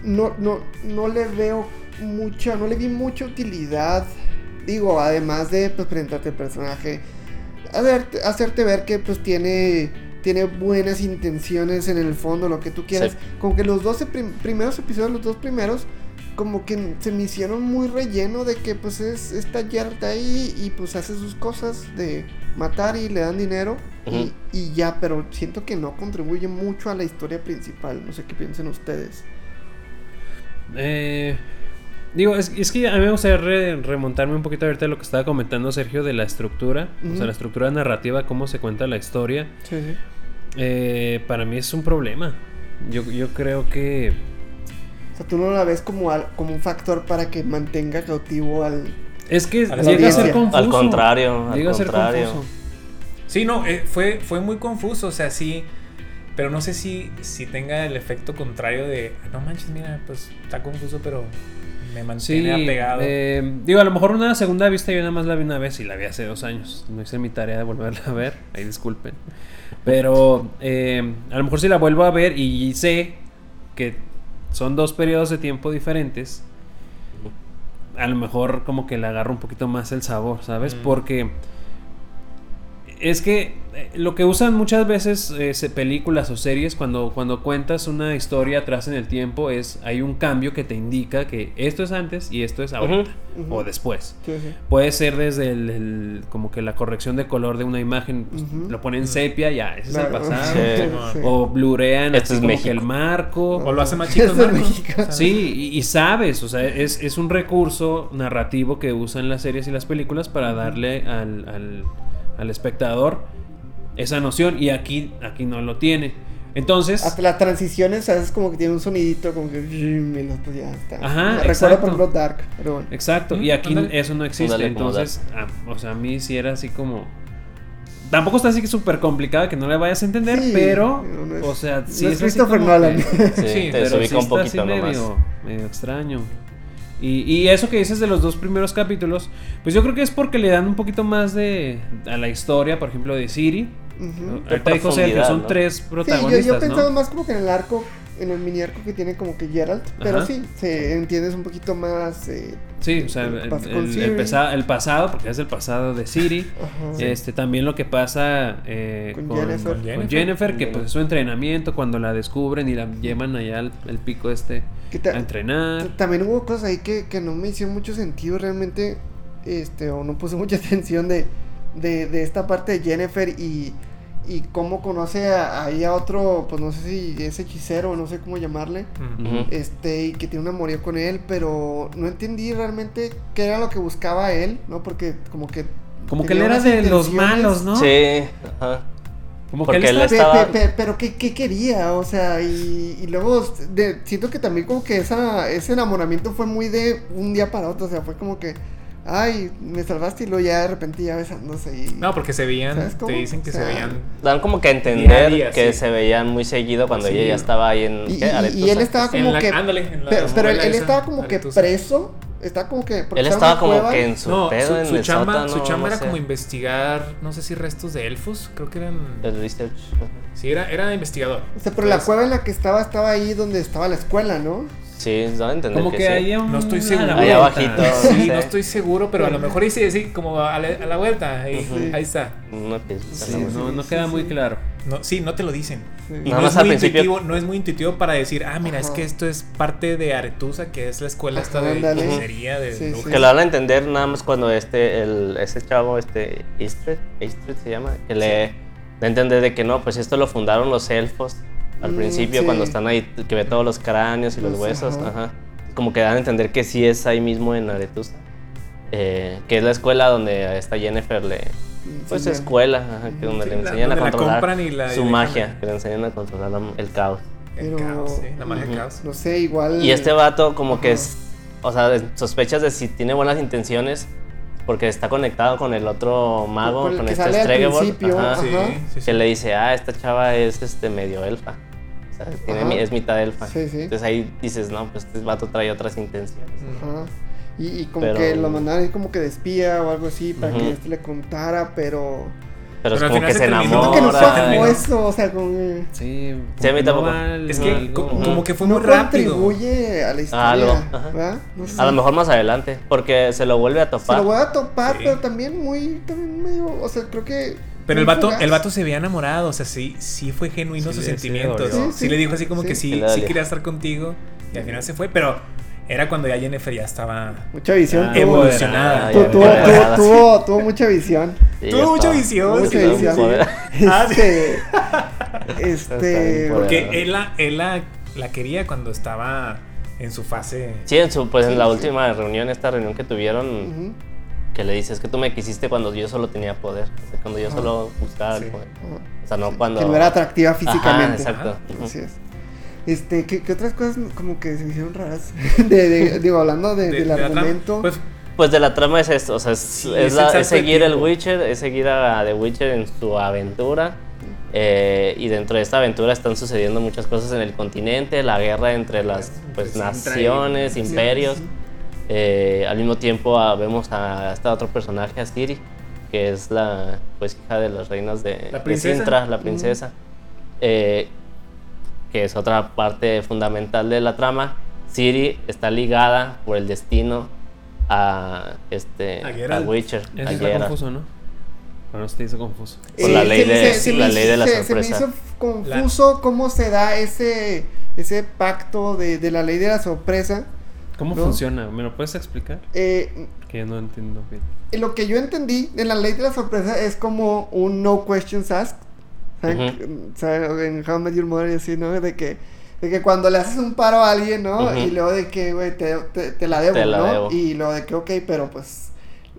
S2: no, no, no le veo mucha, no le vi mucha utilidad. Digo, además de pues, presentarte el personaje, a ver, hacerte ver que pues tiene tiene buenas intenciones en el fondo, lo que tú quieras.
S4: Sí.
S2: Como que los 12 prim- primeros episodios, los dos primeros, como que se me hicieron muy relleno de que pues es esta Jared ahí y pues hace sus cosas de matar y le dan dinero y- ya, pero siento que no contribuye mucho a la historia principal. No sé qué piensen ustedes.
S1: Eh, digo, es, es que a mí me gustaría re- remontarme un poquito ahorita a lo que estaba comentando Sergio de la estructura, o sea, la estructura narrativa, cómo se cuenta la historia.
S2: Sí, sí.
S1: Eh, para mí es un problema. Yo, yo creo que...
S2: O sea, tú no la ves como, al- como un factor para que mantenga cautivo al...
S1: Es que
S3: A la
S1: llega a ser confuso.
S4: Al contrario, al
S1: Llega a ser
S4: contrario.
S1: confuso.
S3: Sí, no, eh, fue, fue muy confuso, o sea, sí. Pero no sé si, si tenga el efecto contrario de, "Ah, no manches, mira, pues está confuso, pero me
S1: Sí,
S3: mantiene apegado.
S1: eh, digo, a lo mejor una segunda vista yo nada más la vi una vez y la vi hace dos años. No hice mi tarea de volverla a ver, ahí disculpen. Pero eh, a lo mejor si la vuelvo a ver y sé que son dos periodos de tiempo diferentes, a lo mejor como que le agarro un poquito más el sabor, ¿sabes?
S3: Mm.
S1: Porque es que eh, lo que usan muchas veces eh, películas o series cuando, cuando cuentas una historia atrás en el tiempo es hay un cambio que te indica que esto es antes y esto es ahorita o después.
S2: Sí, sí.
S1: Puede ser desde el, el- como que la corrección de color de una imagen, pues, lo ponen sepia, ya, ese es el pasado.
S4: Sí.
S1: O blurean
S4: Esto
S1: así
S4: es
S1: como
S4: México.
S1: que el marco.
S3: o lo hace más chico el.
S1: Sí, y, y sabes, o sea, es, es un recurso narrativo que usan las series y las películas para darle al, al, al espectador esa noción y aquí, aquí no lo tiene. Entonces,
S2: Hasta las transiciones, ¿sabes? Como que tiene un sonidito, como que... Pues ya está.
S1: Ajá,
S2: Me Recuerda,
S1: exacto.
S2: por ejemplo, Dark, pero bueno.
S1: exacto, y aquí eso no existe. Entonces, ah, o sea, a mí sí era así como... Tampoco está así que súper complicado que no le vayas a entender,
S2: Sí,
S1: pero,
S2: no es-
S1: o sea, sí
S2: no
S1: es
S2: es
S1: así
S2: Christopher
S1: como
S2: Nolan.
S1: que-
S4: Sí,
S1: Sí,
S4: te
S1: pero sí
S4: un
S1: está
S4: poquito
S1: así
S4: nomás.
S1: medio, medio extraño. Y, y eso que dices de los dos primeros capítulos, pues yo creo que es porque le dan un poquito más de a la historia, por ejemplo, de Siri.
S2: Ujú.
S1: Ahorita dijo Sergio, son
S4: ¿no?
S1: tres
S2: Sí, yo,
S1: protagonistas,
S2: yo pensaba
S1: ¿no?
S2: más como que en el arco, en el mini arco que tiene como que Geralt, pero
S1: Ajá.
S2: sí, se entiendes un poquito más. eh,
S1: Sí, o sea,
S2: que
S1: el, el- el el pasado, porque es el pasado de Siri.
S2: Ajá.
S1: Este, también lo que pasa eh,
S2: Con
S1: con,
S2: Jennifer.
S1: con
S3: Con
S1: Jennifer, que pues es su entrenamiento cuando la descubren y la llevan allá al, al pico este
S2: Que ta-
S1: a entrenar.
S2: También hubo cosas ahí que, que no me hicieron mucho sentido realmente, este, o no puse mucha atención de, de, de esta parte de Jennifer y, y cómo conoce a, ahí a otro, pues no sé si es hechicero no sé cómo llamarle, este, y que tiene un amorío con él, pero no entendí realmente qué era lo que buscaba él, ¿no? Porque como que...
S1: Como que él era de los malos, ¿no?
S4: Sí, ajá.
S1: Como
S4: Porque
S1: que él
S4: él
S2: Pe-
S4: estaba-
S2: pe- pe- pero ¿qué, qué quería? O sea, y, y luego de- siento que también como que esa, ese enamoramiento fue muy de un día para otro. O sea, fue como que, ay, me salvaste y luego ya de repente ya besándose. Y,
S3: No, porque se veían,
S2: ¿Sabes
S3: te dicen que
S2: O
S3: se veían.
S4: Dan como que a entender
S3: día,
S4: que
S3: sí.
S4: se veían muy seguido cuando
S3: Sí.
S4: ella ya estaba ahí en
S2: y, y- y él estaba como
S3: En la-
S2: que...
S3: ándale, en la
S2: pero pero él, estaba como que preso. Estaba como que...
S4: Él
S2: estaba
S4: como
S2: cueva.
S4: que en su
S3: No,
S4: pedo
S3: su,
S4: en
S3: su
S4: el
S3: chamba,
S4: sótano,
S3: su chamba
S4: no
S3: era
S4: sé.
S3: como investigar, no sé si restos de elfos, creo que eran.
S4: El research.
S3: Sí, era, era investigador.
S2: O sea, pero la cueva en la que estaba estaba ahí donde estaba la escuela, ¿no?
S4: Sí, a entender
S1: Como
S4: que,
S1: que,
S4: sí.
S1: ahí un-
S3: No estoy seguro.
S4: Ahí abajito.
S3: Sí,
S4: Sí.
S3: no estoy seguro, pero a lo mejor dice sí, como a la, a la vuelta. Ahí,
S2: Ujú.
S3: ahí está.
S4: ¿no?
S1: no, no queda
S2: sí,
S1: muy
S2: sí.
S1: claro.
S3: No, sí, no te lo dicen.
S2: Sí.
S3: Y no, es muy
S4: principio-
S3: intuitivo, no es muy intuitivo para decir, ah, mira, es que esto es parte de Aretusa, que es la escuela esta de hechicería, de
S2: Sí.
S4: Que lo van a entender nada más cuando este, el, ese chavo, este, Istrid, Istrid se llama, que le da a entender de que no, pues esto lo fundaron los elfos al
S2: Mm,
S4: principio,
S2: sí.
S4: cuando están ahí, que ve todos los cráneos y los
S2: Los-
S4: huesos,
S2: ajá.
S4: ajá. Como que dan a entender que sí es ahí mismo en Aretusa. Eh, que es la escuela donde a esta Jennifer le... Pues
S2: Sí,
S4: escuela, ajá, que donde
S3: Sí,
S4: le
S3: la-
S4: enseñan a
S3: donde la
S4: controlar
S3: la- y
S4: su magia, que le enseñan a controlar la- el caos.
S3: El
S2: Pero-
S3: caos, sí, la magia
S4: Ujú.
S3: caos.
S2: No sé, igual...
S4: Y este vato como que es, o sea, sospechas de si tiene buenas intenciones porque está conectado con el otro mago,
S2: Con el
S4: con,
S2: que
S4: este ajá,
S3: Sí, sí, sí.
S4: que le dice, ah, esta chava es este medio elfa. Tiene es mitad elfa.
S2: Sí, sí.
S4: Entonces ahí dices, no, pues este vato trae otras intenciones.
S2: Ajá. Y, y como
S4: Pero-
S2: que lo mandaron como que de espía o algo así para que este le contara, pero...
S4: Pero, es
S3: Pero
S4: como que
S3: se
S4: se
S2: Siento que no fue
S4: enamora.
S2: como eso, o sea, como que
S1: Sí,
S4: Sí, a mí
S1: no
S4: tampoco.
S3: Es que
S1: algo-
S3: co- como que fue
S2: no
S3: muy rápido.
S2: contribuye a la historia. ¿verdad? No sé.
S4: A lo mejor más adelante, porque se lo vuelve a
S2: Se
S4: topar.
S2: lo voy a topar,
S3: Sí.
S2: pero también muy, también medio, o sea, creo que
S3: Pero el vato, el vato se veía enamorado, o sea, sí, sí fue genuino
S1: Sí
S3: sus
S1: le- sí le
S3: sentimientos. Sí,
S2: Sí,
S3: le dijo así como
S2: Sí.
S3: que sí,
S4: Sí
S3: quería estar contigo. Y al final se fue, pero era cuando ya Jennifer ya estaba
S2: Mucha visión.
S1: Ah,
S2: tuvo.
S3: evolucionada.
S2: Tuvo, tuvo, tuvo, tuvo mucha visión.
S4: Sí,
S3: Tuvo mucha
S4: estaba.
S3: visión,
S2: Mucha visión.
S4: Poder.
S3: Ah.
S2: Este. Este.
S3: Porque él, la, él la, la quería cuando estaba en su fase.
S4: Sí, en su, pues en la
S2: Sí,
S4: última reunión, esta reunión que tuvieron, que le dices que tú me quisiste cuando yo solo tenía poder, o sea, cuando yo solo buscaba
S3: Sí.
S4: el poder. O sea, no cuando...
S2: Que no era atractiva físicamente.
S4: Ajá, exacto.
S3: Ajá.
S2: Así es. Este, ¿qué, qué otras cosas como que se me hicieron raras? De, de- digo, hablando de-
S3: de-
S2: del
S3: de la trama.
S2: argumento.
S3: Pues
S4: Pues de la trama es esto, o sea, es,
S3: Sí,
S4: es
S3: es
S4: la- es seguir el. Witcher, es seguir a The Witcher en su aventura. eh, y dentro de esta aventura están sucediendo muchas cosas en el continente, la guerra entre las pues, naciones,
S2: Sí,
S4: imperios. Eh, al mismo tiempo ah, vemos a este otro personaje, a Ciri, que es la pues hija de las reinas de,
S3: La
S4: de
S3: princesa.
S4: Sintra, la princesa. Eh, que es otra parte fundamental de la trama. Ciri está ligada por el destino a este
S3: A
S4: a. Witcher, a
S1: Eso está confuso, ¿no? ¿O no se te hizo confuso?
S4: Por la ley de-
S2: se- se
S4: la ley de la
S2: hizo- se-
S4: sorpresa.
S2: Se me hizo confuso cómo se da ese, ese pacto de, de la ley de la sorpresa.
S1: ¿Cómo
S2: ¿No?
S1: funciona? ¿Me lo puedes explicar?
S2: Eh,
S1: Que no entiendo bien.
S2: lo que yo entendí de la ley de la sorpresa es como un no questions asked. ¿Saben? O sea, en How I Met Your Mother y así, ¿no? De que, de que cuando le haces un paro a alguien, ¿no?
S4: Ujú.
S2: Y luego de que, güey, te, te, te la debo,
S4: Te la
S2: ¿no?
S4: debo.
S2: Y luego de que, ok, pero pues,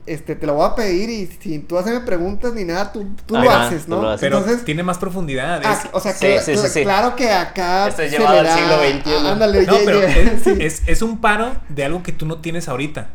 S2: este, te lo voy a pedir y si tú haces preguntas ni nada, tú, tú lo haces,
S4: tú
S2: ¿no?
S4: lo haces.
S3: pero
S2: Entonces,
S3: tiene más profundidad.
S2: ah,
S3: es-
S2: o sea,
S4: Sí,
S2: cla-
S4: sí, sí,
S2: cla-
S4: sí.
S2: claro que acá
S4: Esto es llevado
S2: le
S4: al siglo XXI.
S2: ah, ándale,
S3: no,
S2: ya-
S3: pero es,
S2: sí.
S3: es, es un paro de algo que tú no tienes ahorita.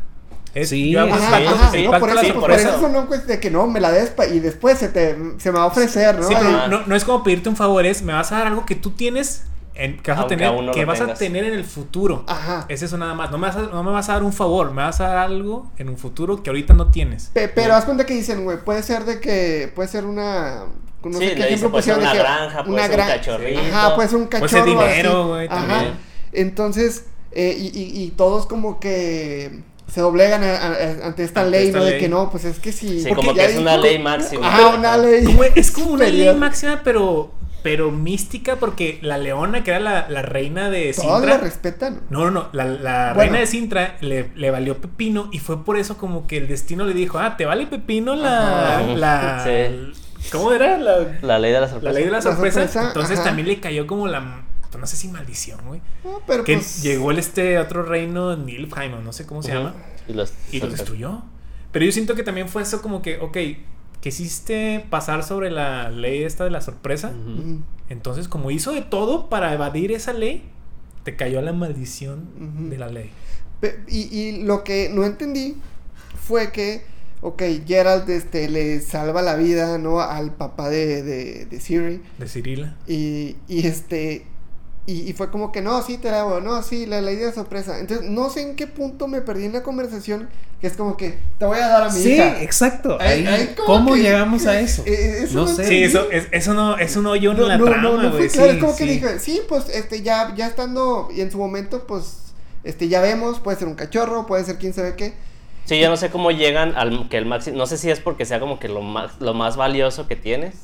S3: Es,
S1: Sí, Ajá,
S3: pacto-
S2: ajá, no, por eso,
S4: sí,
S2: por
S4: por
S2: eso
S4: eso.
S2: no pues, de que no, me la des y después se te se me va a ofrecer, ¿no?
S3: Sí, pero
S2: Ay,
S3: no, no es como pedirte un favor, es me vas a dar algo que tú tienes, en, que vas, a tener,
S4: aún no
S3: que
S4: lo
S3: vas a
S4: tengas.
S3: tener en el futuro.
S2: Ajá.
S3: Es eso nada más. No me, vas a, no me vas a dar un favor, me vas a dar algo en un futuro que ahorita no tienes.
S2: Pe- pero haz cuenta que dicen, güey, puede ser de que puede ser una no
S4: Sí,
S2: sé qué ejemplo
S4: puede ser
S2: de
S4: una
S2: que
S4: granja, puede ser un cachorrito.
S2: Ajá, puede ser un
S3: Puede
S2: cachorro.
S3: ser dinero, güey,
S2: Ajá. Entonces, eh, y, y, y todos como que se doblegan a- a- ante esta
S3: Ante
S2: ley,
S3: esta
S2: ¿no? De que no, pues es que sí.
S4: Sí, como que es una ley máxima.
S2: Ajá, una ley.
S3: Es como una ley máxima, pero, pero mística, porque la leona, que era la, la reina de
S2: Todos
S3: Sintra.
S2: lo respetan.
S3: No, no, no. La, la
S2: Bueno.
S3: reina de Sintra le, le valió pepino y fue por eso como que el destino le dijo, ah, te vale pepino la...
S4: Ajá.
S3: la
S4: Sí.
S3: ¿Cómo era? La,
S4: La ley de la sorpresa.
S3: la ley de la
S2: La
S3: sorpresa.
S2: sorpresa,
S3: Entonces
S2: ajá.
S3: también le cayó como la... No sé si maldición, güey.
S2: No, pero
S3: Que
S2: pues,
S3: llegó el este otro reino, Nilfheim, o no sé cómo se llama,
S4: Y los,
S3: y lo destruyó. Pero yo siento que también fue eso como que, ok, quisiste pasar sobre la ley esta de la sorpresa. Entonces, como hizo de todo para evadir esa ley, te cayó la maldición de la ley.
S2: Y, y lo que no entendí fue que, ok, Gerald este, le salva la vida, ¿no? Al papá de, de, de Siri.
S3: De Cirila.
S2: Y, y este. Y, y fue como que no, sí te la hago, no, sí, la, la idea de sorpresa. Entonces, no sé en qué punto me perdí en la conversación, que es como que te voy a dar a mi
S1: Sí,
S2: hija.
S1: exacto.
S2: Ahí-
S1: Ahí,
S2: ahí como
S1: ¿Cómo
S2: que-
S1: llegamos a eso?
S2: Eh, eso
S1: no
S2: no
S1: sé.
S3: Sí, eso, es, eso no, es un hoyo
S2: No,
S3: en la
S2: no,
S3: trama,
S2: no, no fue claro,
S3: sí,
S2: es como que
S3: sí.
S2: dije, sí, pues este ya, ya estando y en su momento, pues, este ya vemos, puede ser un cachorro, puede ser quién sabe qué.
S4: Sí, yo no sé cómo llegan al que el máximo. No sé si es porque sea como que lo más, lo más valioso que tienes.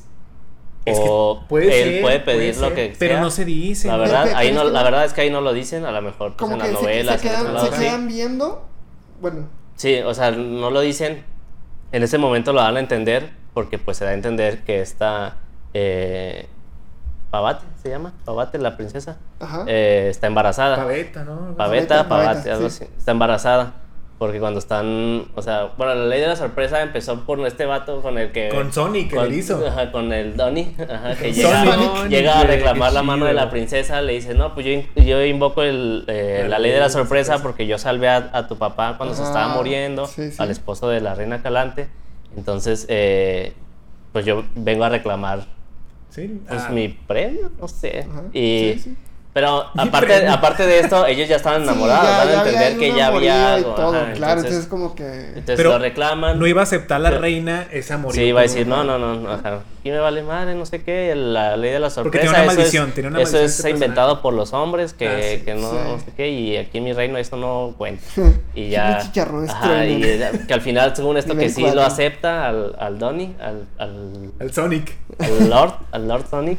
S3: Es que
S4: o
S3: puede
S4: él
S3: ser,
S4: puede pedir
S3: puede
S4: lo
S3: ser,
S4: que
S3: Pero
S4: sea.
S3: no se dice.
S4: La verdad,
S2: Pero-
S4: ahí no,
S2: es que
S4: la verdad es que ahí no lo dicen, a lo mejor pues,
S2: Como
S4: en
S2: que
S4: las
S2: se,
S4: novelas.
S2: se quedan, se quedan viendo. Bueno,
S4: Sí, o sea, no lo dicen. En ese momento lo dan a entender porque pues se da a entender que esta eh, Pavate se llama, Pavate la princesa,
S2: ajá.
S4: eh, está embarazada.
S3: Paveta, ¿no?
S4: Paveta, Pavate, algo
S2: sí.
S4: así. Está embarazada. Porque cuando están, o sea, bueno, la ley de la sorpresa empezó por este vato con el que...
S3: Con Sony, que
S4: con,
S3: le hizo.
S4: Ajá, con el Donnie, ajá, que llega,
S3: Sonic.
S4: llega a reclamar la mano de la princesa, le dice, no, pues yo, yo invoco el, eh, la ley de la sorpresa porque yo salvé a, a tu papá cuando se estaba
S2: Ah,
S4: muriendo,
S2: sí, sí.
S4: al esposo de la reina Calante, entonces, eh, pues yo vengo a reclamar
S3: Sí.
S4: pues
S3: ah,
S4: mi premio, no sé.
S2: Ajá,
S4: Y,
S2: sí, sí.
S4: Pero aparte, aparte de esto, ellos ya estaban
S2: Sí,
S4: enamorados,
S2: ya-
S4: van a entender que ya había
S2: y
S4: algo.
S2: todo,
S4: ajá,
S2: claro,
S4: entonces,
S2: entonces como que...
S4: entonces
S3: Pero
S4: lo reclaman.
S3: No iba a aceptar la
S4: Pero-
S3: reina ese amor.
S4: Sí, iba a decir, no, no, no, no, ajá. Aquí me vale madre, no sé qué, la ley de la
S3: Porque
S4: sorpresa.
S3: tiene una
S4: eso es-
S3: maldición, tiene una
S4: Eso
S3: maldición
S4: es
S3: este
S4: inventado por los hombres, que,
S3: Ah, sí.
S4: que no,
S2: Sí.
S4: no sé qué, y aquí en mi reino eso no cuenta. Y ya. Ajá, y que al final, según esto, que sí lo acepta al, al Donnie, al, al,
S3: El Sonic.
S4: al Lord, al Lord Sonic.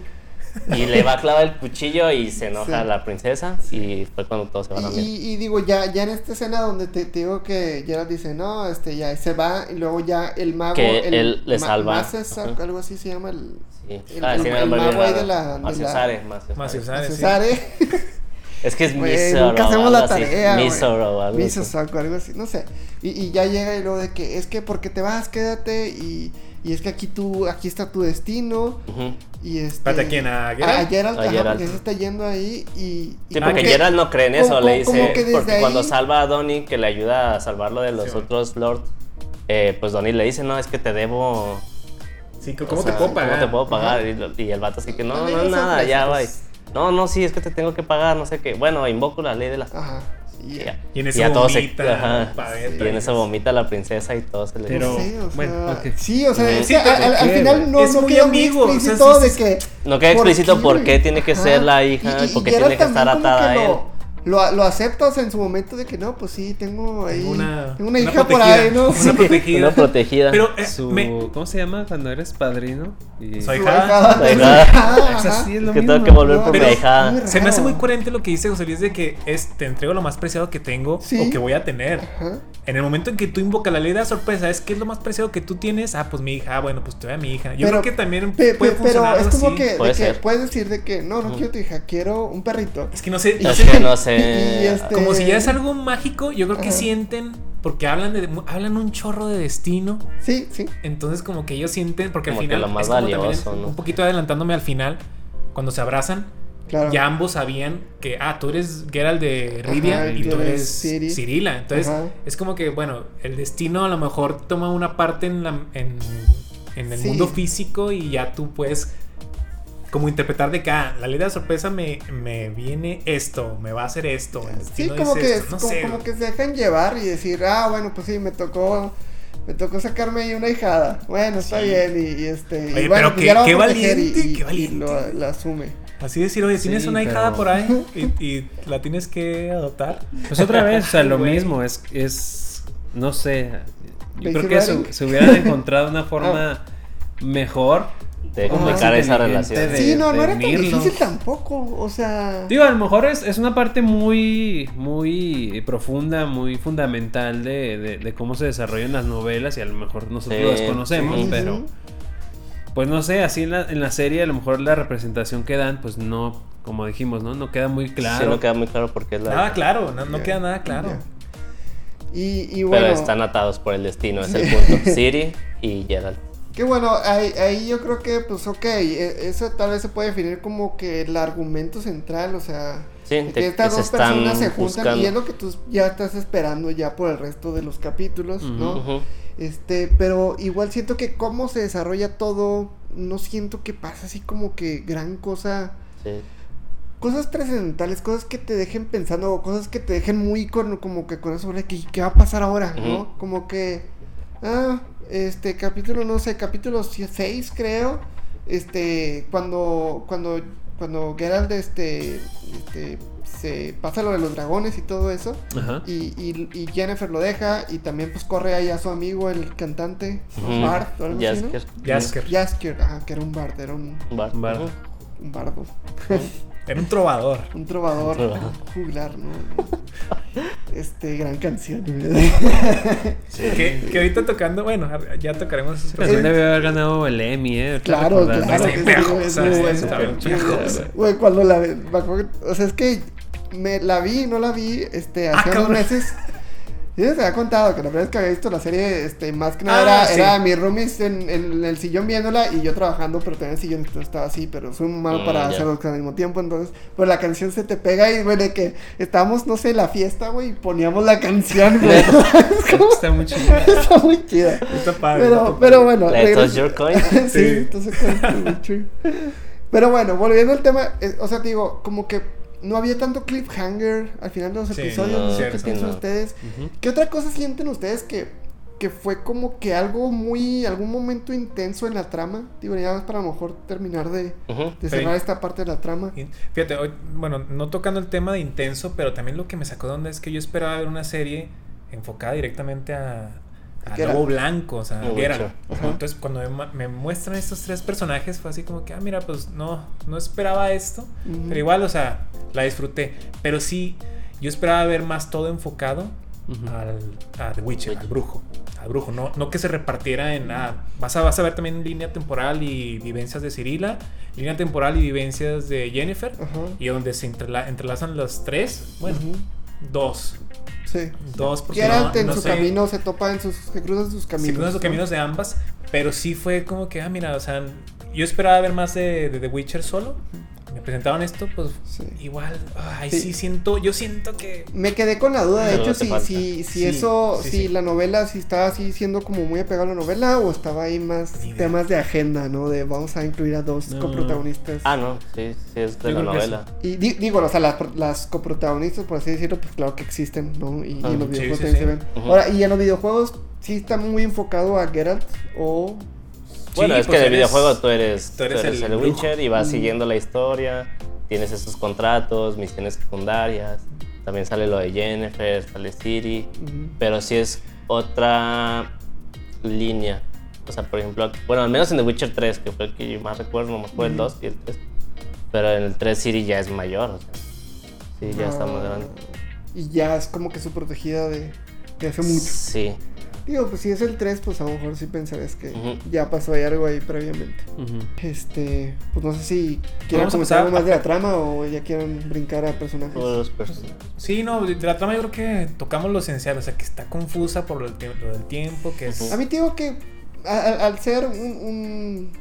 S4: Y le va a clavar el cuchillo y se enoja
S2: Sí.
S4: la princesa. Y fue cuando todos se van a
S2: Y, y digo, ya, ya en esta escena donde te, te digo que Geralt dice, no, este, ya se va, y luego ya el mago...
S4: Que
S2: el,
S4: él le
S2: Ma-
S4: salva.
S2: Macesac,
S4: Ajá.
S2: algo así se llama el...
S4: Sí.
S2: el-
S4: Ah,
S2: el-
S4: sí, me
S2: el
S4: lo
S2: mago ahí de la- de
S4: Maciosare, Maciosare.
S3: Maciosare. sí.
S2: Cesare.
S4: Es que es
S2: Güey,
S4: Misoro.
S2: nunca hacemos la
S4: así.
S2: tarea.
S4: Misoro algo
S2: algo así, no sé. Y, y ya llega y luego de que es que porque te vas, quédate y, y es que aquí tú, aquí está tu destino
S4: Ujú.
S2: y este...
S3: Espérate, ¿a quién? ¿A Geralt?
S2: A, a Geralt,
S4: A
S2: ajá,
S4: Geralt.
S2: porque se está yendo ahí y... y
S4: Sí,
S2: como
S4: porque
S2: que-
S4: Geralt no cree en eso,
S2: como-
S4: le
S2: como
S4: dice.
S2: que desde
S4: Porque cuando
S2: ahí-
S4: salva a Donnie, que le ayuda a salvarlo de los
S3: Sí.
S4: otros lords, eh, pues Donnie le dice: No, es que te debo.
S3: Sí,
S4: o
S3: ¿cómo
S4: sea,
S3: te puedo pagar?
S4: ¿Cómo te puedo pagar? Y, y el vato así que: No, no,
S2: de
S4: nada, ya, bye. No, no, sí, es que te tengo que pagar, no sé qué. Bueno, invoco la ley de la.
S2: Ajá. Y
S4: Y.
S3: Y en
S4: todo se-
S3: vomita
S4: Y en eso vomita la princesa y todo se le
S1: Pero-
S2: Sí, o sea,
S1: bueno, ok.
S2: sí, o sea,
S4: Sí,
S3: pero
S2: al, al- al
S1: ¿qué,
S2: final no,
S3: Es
S2: no
S3: muy
S2: queda
S3: ambiguo, o sea, sí,
S2: de que...
S4: No queda
S2: ¿por
S4: explícito por qué
S2: güey?
S4: tiene que
S2: Ajá.
S4: ser la hija y por qué
S2: Geralt
S4: tiene que estar atada a él.
S2: Lo, lo, lo acepta, o sea, en su momento de que no, pues sí, tengo ahí
S3: una,
S2: tengo una
S3: una
S2: hija por
S3: protegida,
S2: ahí, ¿no?
S3: Una protegida.
S4: Una protegida.
S3: Pero eh,
S1: Su,
S3: me-
S1: ¿Cómo se llama cuando eres padrino? Y...
S3: Soy
S2: Su
S4: su ahijada.
S2: ahijada,
S1: Es es lo
S4: que
S1: mismo.
S4: tengo que volver
S2: No,
S4: por
S3: pero
S4: mi hija.
S3: se me hace muy coherente lo que dice José Luis de que es, te entrego lo más preciado que tengo
S2: Sí.
S3: o que voy a tener.
S2: Ajá.
S3: En el momento en que tú invocas la ley de la sorpresa, es que es lo más preciado que tú tienes. Ah, pues mi hija, ah, bueno, pues te doy a mi hija. Yo
S2: Pero-
S3: creo que también
S2: Pe- pe-
S3: puede
S2: pero
S3: funcionar
S2: es
S3: algo
S2: como
S3: así.
S2: que, de
S4: Puede
S2: que
S4: ser.
S2: puedes decir de que no, no quiero tu hija, quiero un perrito.
S3: Es que no sé, no
S4: Es
S3: sé,
S4: que no
S2: Y- y este-
S3: como si ya es algo mágico, yo creo que
S2: Ajá.
S3: sienten, porque hablan de hablan un chorro de destino.
S2: Sí, sí.
S3: Entonces como que ellos sienten, porque
S4: Como
S3: al
S4: que
S3: final
S4: lo más
S3: es como también un poquito adelantándome al final, cuando se abrazan,
S2: Claro.
S3: ya ambos sabían que, ah, tú eres Geralt de Rivia
S2: Ajá,
S3: y
S2: tú eres
S3: eres
S2: Ciri.
S3: Cirila. Entonces,
S2: Ajá.
S3: es como que, bueno, el destino a lo mejor toma una parte en, la, en, en el
S2: Sí.
S3: mundo físico y ya tú puedes como interpretar de que, ah, la ley de la sorpresa me, me viene esto, me va a hacer esto. el
S2: Sí, como
S3: es
S2: que,
S3: esto, no
S2: como,
S3: sé.
S2: como que se dejan llevar y decir, ah, bueno, pues sí, me tocó, me tocó sacarme ahí una hijada. Bueno, está
S3: Sí.
S2: bien, y, y este,
S3: Oye,
S2: y bueno,
S3: pero
S2: pues
S3: qué- valiente,
S2: y, y-
S3: qué valiente.
S2: y lo, la asume.
S3: Así decir, oye, tienes
S1: Sí,
S3: una hijada por ahí y, y la tienes que adoptar.
S1: Pues otra vez, o sea, lo mismo, es, es, no sé, yo creo que se, se hubieran encontrado una forma mejor.
S4: De complicar esa relación.
S1: de-
S2: sí, no, no era tan difícil tampoco, o sea...
S1: Digo, a lo mejor es, es una parte muy, muy profunda, muy fundamental de, de- de cómo se desarrollan las novelas y a lo mejor nosotros
S4: Sí,
S1: desconocemos,
S2: sí.
S1: pero pues no sé, así en la, en la serie a lo mejor la representación que dan, pues no, como dijimos, ¿no? No queda muy
S4: Sí,
S1: claro.
S4: no queda muy claro por qué es la.
S3: Nada claro, no, queda nada claro.
S2: Y, y bueno,
S4: Pero están atados por el destino, es el punto. Siri y Geralt.
S2: Que bueno, ahí, ahí yo creo que, pues ok, e- eso tal vez se puede definir como que el argumento central, o sea...
S4: Sí,
S2: que estas
S4: que
S2: dos personas se juntan
S4: buscando.
S2: y es lo que tú ya estás esperando ya por el resto de los capítulos, ¿no? Este, pero igual siento que cómo se desarrolla todo, no siento que pasa así como que gran cosa,
S4: Sí.
S2: cosas trascendentales, cosas que te dejen pensando, cosas que te dejen muy con, como que con eso qué, qué va a pasar ahora, ¿no? Como que, ah, este, capítulo, no sé, capítulo 6 creo, este, cuando, cuando, cuando Geralt, este, este, se pasa lo de los dragones y todo eso,
S1: Ajá.
S2: y, y, y Jennifer lo deja y también pues corre ahí a su amigo el cantante ¿no?
S4: Ujú.
S2: Bard o algo así, ¿no?
S4: Jasker.
S3: Jasker.
S2: Ajá, que era un bard, era un,
S4: Bard.
S1: Bard.
S4: Ujú.
S2: un bardo,
S3: Era un trovador.
S2: un trovador
S4: Un trovador.
S2: juglar, ¿no? Este, gran canción.
S3: Que, que ahorita tocando, bueno, ya tocaremos
S1: canción
S3: personajes.
S1: debe haber ganado el Emmy, ¿eh?
S2: Claro, claro. Sí, es muy. Güey, cuando la o sea, es que me la vi, no la vi, este,
S3: Ah,
S2: hace unos
S3: cabrón.
S2: meses. Sí, se había contado que la primera vez que había visto la serie, este, más que nada
S3: Ah,
S2: era,
S3: sí.
S2: era mi roomies en, en el sillón viéndola y yo trabajando, pero también el sillón entonces estaba así, pero soy muy malo
S4: Mm,
S2: para
S4: ya.
S2: hacer dos cosas al mismo tiempo, entonces, pues la canción se te pega y, güey, de que estábamos, no sé, en la fiesta, güey, y poníamos la canción, güey. Es como-
S1: Está muy chido.
S2: Está muy chida.
S3: Está padre.
S2: Pero,
S3: está
S2: pero bueno.
S4: Your coin.
S2: sí,
S3: Sí.
S2: entonces true. Pero bueno, volviendo al tema, eh, o sea, te digo, como que no había tanto cliffhanger al final de los
S3: Sí,
S2: episodios.
S4: no,
S2: No, sé
S3: cierto,
S2: qué piensan
S4: no.
S2: ustedes. ¿Qué otra cosa sienten ustedes que, que fue como que algo muy, algún momento intenso en la trama? Digo, ya para a lo mejor terminar de,
S4: Ujú.
S2: de
S3: Sí.
S2: cerrar esta parte de la trama.
S3: Fíjate, hoy- bueno, no tocando el tema de intenso, pero también lo que me sacó de onda es que yo esperaba ver una serie enfocada directamente a, a
S2: Geralt.
S3: Lobo Blanco, o sea, Geralt. Ajá. Entonces, cuando me, me muestran estos tres personajes, fue así como que, ah, mira, pues no, no esperaba esto,
S2: Ujú.
S3: pero igual, o sea, la disfruté. Pero sí, yo esperaba ver más todo enfocado
S1: Ujú.
S3: al, a The Witcher, al brujo. Al brujo, no, no que se repartiera en nada. Vas a, vas a ver también línea temporal y vivencias de Cirila, línea temporal y vivencias de Jennifer,
S2: Ajá.
S3: y donde se entrela- entrelazan los tres, bueno, dos.
S2: Sí.
S3: Dos, porque no-
S2: en
S3: no
S2: su
S3: sé-
S2: camino se topa en sus, se cruzan sus caminos.
S3: cruzan los
S2: ¿no?
S3: caminos de ambas, pero sí fue como que, ah, mira, o sea, yo esperaba ver más de, de The Witcher solo. Me presentaron esto, pues
S2: Sí.
S3: igual, ay,
S2: Sí.
S3: sí. siento, yo siento que...
S2: Me quedé con la duda, de hecho, si, si, si
S3: Sí,
S2: eso,
S3: sí,
S2: si
S3: sí.
S2: la novela, si estaba así siendo como muy apegado a la novela o estaba ahí más
S3: Ni idea.
S2: temas de agenda, ¿no? De vamos a incluir a dos
S1: No.
S2: coprotagonistas.
S4: Ah, no, sí, sí, es de
S1: Yo
S4: la novela.
S2: Y di- digo, o sea, las, las coprotagonistas, por así decirlo, pues claro que existen, ¿no? Y, y
S4: Ah,
S2: en los
S3: sí,
S2: videojuegos
S3: sí,
S2: también
S3: sí.
S2: se ven. Ahora, y en los videojuegos sí está muy enfocado a Geralt o...
S4: Bueno,
S3: Sí,
S4: es
S3: pues
S4: que en el
S3: eres-
S4: videojuego tú eres,
S3: tú eres
S4: tú eres
S3: el
S4: el. Witcher y vas siguiendo la historia, tienes esos contratos, misiones secundarias, también sale lo de Jennifer, sale Ciri,
S2: Ujú.
S4: pero sí es otra línea. O sea, por ejemplo, bueno, al menos en The Witcher 3, que fue el que yo más recuerdo, nomás fue el 2 y el 3. Pero en el 3 Ciri ya es mayor, o sea, sí, ya está más
S2: Ah,
S4: grande.
S2: Y ya es como que su protegida de, de hace mucho.
S4: Sí,
S2: Digo, pues si es el 3, pues a lo mejor sí pensarías que ya pasó ahí algo ahí previamente. Este, pues no sé si quieren
S3: Vamos a
S2: comentar algo más
S3: a-
S2: de la trama o ya quieren brincar a personajes.
S4: todos los personajes.
S3: Sí, no, de la trama yo creo que tocamos lo esencial, o sea, que está confusa por lo del, tie- lo del tiempo, que es...
S2: A mí te digo que a- a- al ser un, un-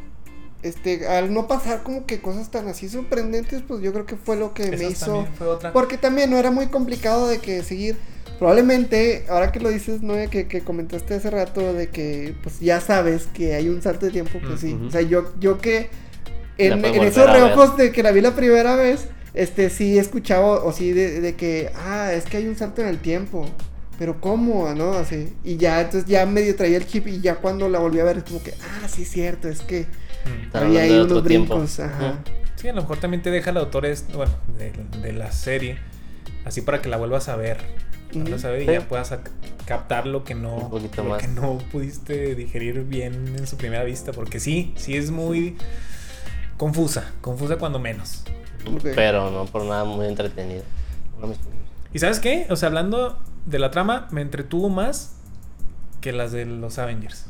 S2: este, al no pasar como que cosas tan así sorprendentes, pues yo creo que fue lo que me hizo.
S3: fue otra.
S2: Porque también no era muy complicado de que seguir. Probablemente, ahora que lo dices, ¿no? Que, que comentaste hace rato de que pues ya sabes que hay un salto de tiempo, pues sí. O sea, yo, yo que en, esos reojos de que la vi la primera vez, este sí escuchaba o sí de, de que, ah, es que hay un salto en el tiempo. Pero ¿cómo? ¿No? Así. Y ya, entonces ya medio traía el chip y ya cuando la volví a ver es como que, ah, sí es cierto, es que
S3: Mm.
S2: Había ahí
S4: hablando de
S2: unos
S4: tiempo.
S2: brincos. Ajá.
S3: Sí, a lo mejor también te deja el autor, es, bueno, de, de la serie, así para que la vuelvas a ver. A ver y
S4: Sí.
S3: ya puedas captar lo que no,
S4: Un poquito
S3: lo
S4: más.
S3: que no pudiste digerir bien en su primera vista, porque sí, sí es muy confusa, confusa cuando menos.
S4: Pero no por nada muy entretenido. No me-
S3: ¿Y sabes qué? O sea, hablando de la trama, me entretuvo más que las de los Avengers.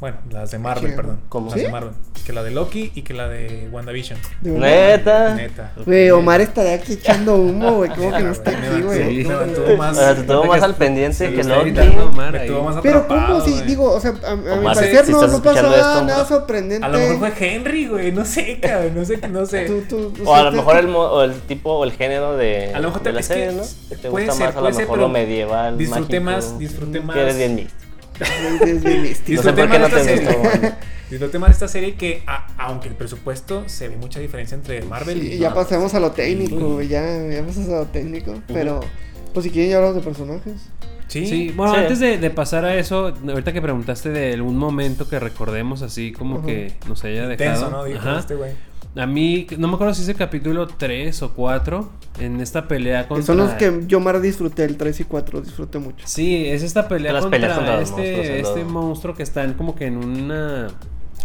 S3: Bueno, las de Marvel,
S2: ¿Qué?
S3: perdón.
S4: ¿Cómo?
S3: Las
S2: ¿Sí?
S3: de Marvel. Que la de Loki y que la de WandaVision.
S2: De.
S4: Neta.
S3: Neta.
S2: Güey, Omar estaría aquí echando humo, güey. ¿Cómo que no está aquí, güey?
S1: Sí.
S3: Me mantuvo más.
S4: O más al pendiente que Loki.
S2: Pero ¿cómo? Sí, digo, o sea, a, a mi parecer
S4: si
S2: no,
S4: estás
S2: no pasó
S4: escuchando
S2: nada,
S4: esto,
S2: nada
S4: Omar.
S2: sorprendente.
S3: A lo mejor fue Henry, güey. No sé, cabrón. No sé, no sé.
S2: Tú- tú-
S4: O a lo mejor el, mo- o el tipo o el género de,
S3: A lo mejor te-
S4: la serie, ¿no? Que te
S3: puede
S4: gusta
S3: ser,
S4: más a lo mejor lo medieval,
S3: Disfruté más, disfruté más.
S4: Que eres bien místico.
S2: Es bien místico.
S4: No sé
S3: Disfruté
S4: por qué
S3: más
S4: no
S3: esta
S4: te
S3: serie.
S4: gustó.
S3: Esta que, a- aunque el presupuesto se ve mucha diferencia entre Marvel
S2: Sí,
S3: y.
S2: ya pasamos a lo técnico,
S3: Sí.
S2: güey. Ya, ya pasamos a lo técnico. Pero, pues si quieren ya hablamos de personajes.
S3: Sí,
S1: Sí, bueno,
S4: Sí.
S1: antes de, de pasar a eso, ahorita que preguntaste de algún momento que recordemos así como
S2: Ajá.
S1: que nos haya
S3: Intenso,
S1: dejado.
S3: ¿no? Dijo
S1: Ajá.
S3: este güey.
S1: A mí, no me acuerdo si es el capítulo 3 o 4 en esta pelea
S2: Que
S1: contra...
S2: son los que yo más disfruté, el 3 y 4, disfruté mucho.
S1: Sí, es esta pelea
S4: Las
S1: contra, este, este
S4: lo-
S1: monstruo que están como que en una...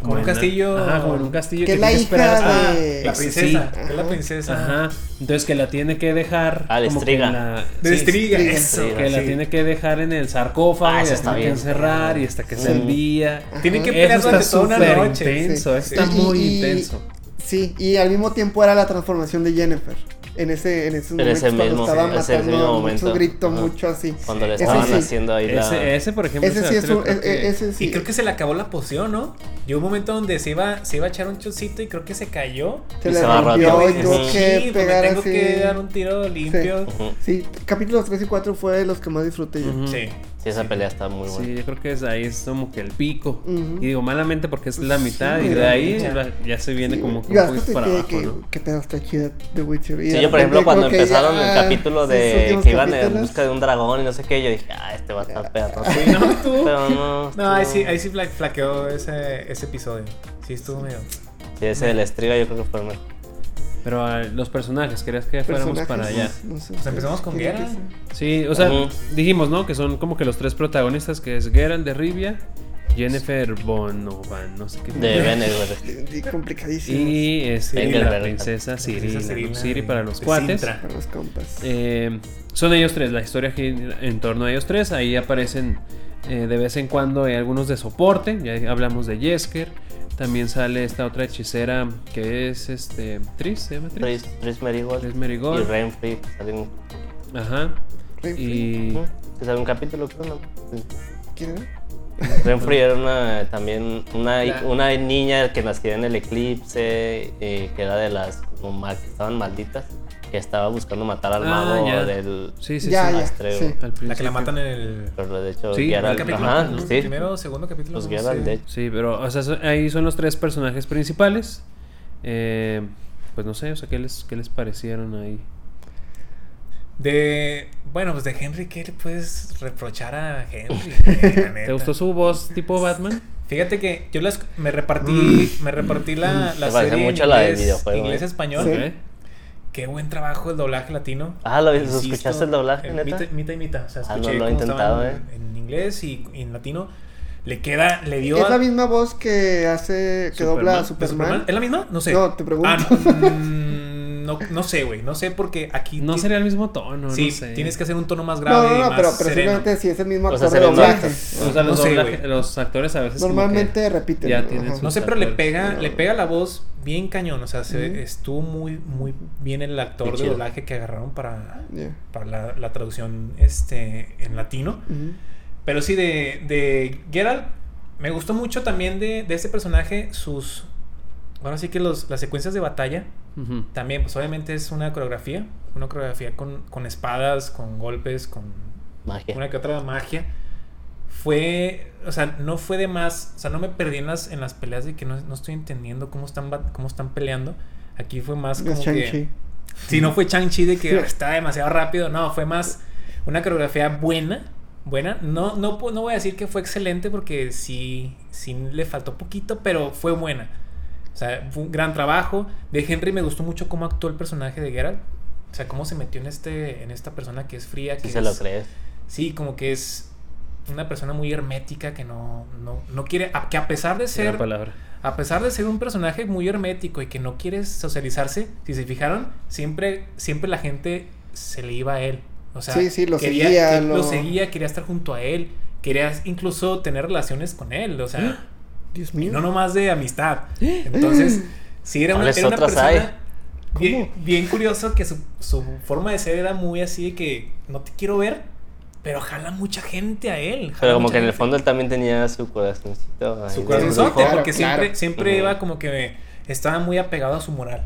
S3: Como en un castillo.
S1: Ajá, como en un castillo.
S2: Que
S1: tiene
S2: la hija
S1: hasta-
S2: de-
S3: La
S1: Sí,
S3: princesa.
S2: sí.
S3: que es la princesa.
S1: Ajá. Entonces que la tiene que dejar.
S4: Ah, la
S1: como que
S4: estriga.
S1: la-
S3: De
S1: sí,
S3: estriga,
S2: estriga.
S3: eso.
S1: Que la
S3: sí.
S1: tiene que dejar en el sarcófago
S4: Ah,
S1: y tiene que encerrar y hasta que se
S4: Sí.
S1: el día.
S3: Tienen que pelear durante toda una noche.
S1: intenso,
S2: Sí.
S1: está muy
S2: y-
S1: intenso.
S2: Sí, y al mismo tiempo era la transformación de Jennifer. En ese, en ese
S4: ese
S2: cuando
S4: mismo-
S2: estaba
S4: sí, ese
S2: matando
S4: mismo
S2: mucho
S4: momento.
S2: grito,
S4: Ajá.
S2: mucho así.
S4: Cuando le
S2: Ese
S4: estaban
S2: sí.
S4: haciendo ahí la...
S1: Ese, ese, por ejemplo,
S2: Ese sí es un,
S1: creo
S2: e-
S1: que-
S2: e- ese sí.
S3: Y creo que se le acabó la poción, ¿no? Llegó un momento donde se iba, se iba a echar un chocito y creo que se cayó.
S2: se
S4: y
S2: le
S4: se
S2: rompió y tuvo que
S3: pues
S2: pegar
S3: tengo
S2: así.
S3: que dar un tiro limpio.
S2: Sí, capítulos 3 y 4 fue de los que más disfruté yo.
S3: Sí.
S4: Sí, esa pelea está muy buena.
S1: Sí, yo creo que es ahí es como que el pico. Y digo malamente porque es la
S2: Sí,
S1: mitad y de ahí
S3: ya.
S1: se viene
S2: Sí,
S1: como que un poquito para abajo,
S2: que,
S1: ¿no?
S2: que pedo está chida The Witcher. Y
S4: Sí,
S2: de
S4: yo por ejemplo cuando empezaron
S2: ya,
S4: el capítulo
S2: esos
S4: de que iban en
S2: capítulos,
S4: busca de un dragón y no sé qué, yo dije, ah, este va a estar perro.
S3: Sí, no, tú.
S4: Pero no.
S3: No, ahí sí, ahí sí fla- flaqueó ese, ese episodio. Sí, estuvo medio.
S4: Sí, ese del estriga yo creo que fue el mejor.
S1: Pero ah, los personajes, ¿querías que fuéramos
S2: personajes,
S1: para allá?
S2: No sé.
S3: Pues empezamos con Geralt.
S1: Sí, o sea, dijimos, ¿no? Que son como que los tres protagonistas, que es Geralt de Rivia, Jennifer Bonovan, no sé qué.
S4: De.
S2: Sí, Complicadísimo.
S1: Y este,
S3: Sí,
S1: la princesa Ciri
S3: de-
S1: para los cuates.
S3: Sintra.
S2: Para los compas.
S1: Eh, son ellos tres, la historia gira en torno a ellos tres. Ahí aparecen eh, de vez en cuando eh, algunos de soporte. Ya hablamos de Jesker. También sale esta otra hechicera que es este Tris, ¿se llama Tris?
S4: Tris, Tris Merigold
S1: Tris
S4: y
S1: Merigold.
S4: Renfrey. que sale un-
S1: Ajá. Y
S4: que sale un capítulo, creo, ¿no?
S2: ¿Quién era?
S4: Renfrey era una, también una,
S3: La-
S4: una niña que nació en el eclipse, eh, que era de las como que estaban malditas, que estaba buscando matar al
S1: Ah,
S4: mago del...
S1: sí, sí,
S2: ya,
S3: La que la matan en el.
S4: Pero de hecho,
S1: Sí,
S4: Geralt-
S3: primer capítulo.
S4: ajá,
S3: ¿no?
S4: sí.
S3: Primero segundo capítulo.
S4: Pues
S3: no
S4: Geralt,
S3: sé.
S4: de hecho.
S1: Sí, pero o sea, son- ahí son los tres personajes principales. Eh, pues no sé, o sea, ¿qué les, qué les parecieron ahí?
S3: De. Bueno, pues de Henry, ¿qué le puedes reprochar a Henry? La.
S1: ¿Te gustó su voz tipo Batman?
S3: Fíjate que yo las, me repartí, me repartí la, la
S4: Se parece
S3: serie
S4: mucho a la del
S3: inglés,
S4: videojuego,
S3: inglés
S4: ¿eh?
S3: español.
S2: Sí.
S3: Qué buen trabajo el doblaje latino.
S4: Ah, ¿lo
S3: Insisto,
S4: escuchaste el doblaje, neta?
S3: Mitad, mitad y mitad. O sea,
S4: Ah, no
S3: escuché
S4: lo he intentado, eh.
S3: En inglés y, y en latino. Le queda, le dio.
S2: Es
S3: a-
S2: la misma voz que hace, que dobla a
S1: Superman.
S3: ¿de Superman? ¿Es la misma? No sé.
S2: No, te pregunto.
S3: Ah, mm, no, no sé, güey. No sé porque aquí.
S1: No sería el mismo tono,
S3: Sí,
S1: no sé.
S3: tienes que hacer un tono más
S2: No,
S3: grave.
S2: no,
S3: y
S2: no,
S3: más
S2: pero, simplemente si es el mismo
S4: O sea,
S2: actor de doblaje.
S1: O sea, los,
S3: No sé,
S1: doblaje- los actores a veces
S2: Normalmente repiten.
S1: ya
S2: ¿no?
S1: sus
S3: No sé, pero le pega,
S2: No.
S3: le pega la voz bien cañón. O sea, se, estuvo muy, muy bien el actor de doblaje que agarraron para, para la, la traducción este, en latino. Pero sí, de, de Geralt, me gustó mucho también de, de este personaje sus. Ahora sí que los, las secuencias de batalla. También, pues obviamente es una coreografía. Una coreografía con, con espadas, con golpes, con
S4: Magia.
S3: una que otra magia. Fue, o sea, no fue de más, o sea, no me perdí en las, en las peleas de que no, no estoy entendiendo cómo están, cómo están peleando. Aquí fue más
S2: Es
S3: como
S2: Shang-Chi.
S3: que... Si no fue Chang-Chi de que
S2: Sí.
S3: está demasiado rápido, no, fue más una coreografía buena, buena. No, no, no voy a decir que fue excelente porque sí, sí le faltó poquito, pero fue buena. O sea, fue un gran trabajo. De Henry me gustó mucho cómo actuó el personaje de Geralt. O sea, cómo se metió en este en esta persona que es fría, que
S4: se
S3: es,
S4: lo crees.
S3: Sí, como que es una persona muy hermética que no, no, no quiere, a- que a pesar de ser,
S1: palabra.
S3: a pesar de ser un personaje muy hermético y que no quiere socializarse, si se fijaron, siempre, siempre la gente se le iba a él. O sea,
S2: Sí, sí, lo
S3: quería,
S2: seguía,
S3: que- lo...
S2: lo-
S3: seguía, quería estar junto a él, quería incluso tener relaciones con él, o sea,
S2: Dios
S3: y
S2: mío.
S3: no nomás de amistad. Entonces, sí era una,
S4: ¿Cuáles
S3: era una persona bien, curioso que su, su forma de ser era muy así de que no te quiero ver, pero jala mucha gente a él. jala
S4: Pero como que en el
S3: gente.
S4: fondo él también tenía su corazoncito. ahí
S3: su.
S2: Claro,
S3: porque siempre, siempre
S4: Ujú.
S3: iba como que estaba muy apegado a su moral.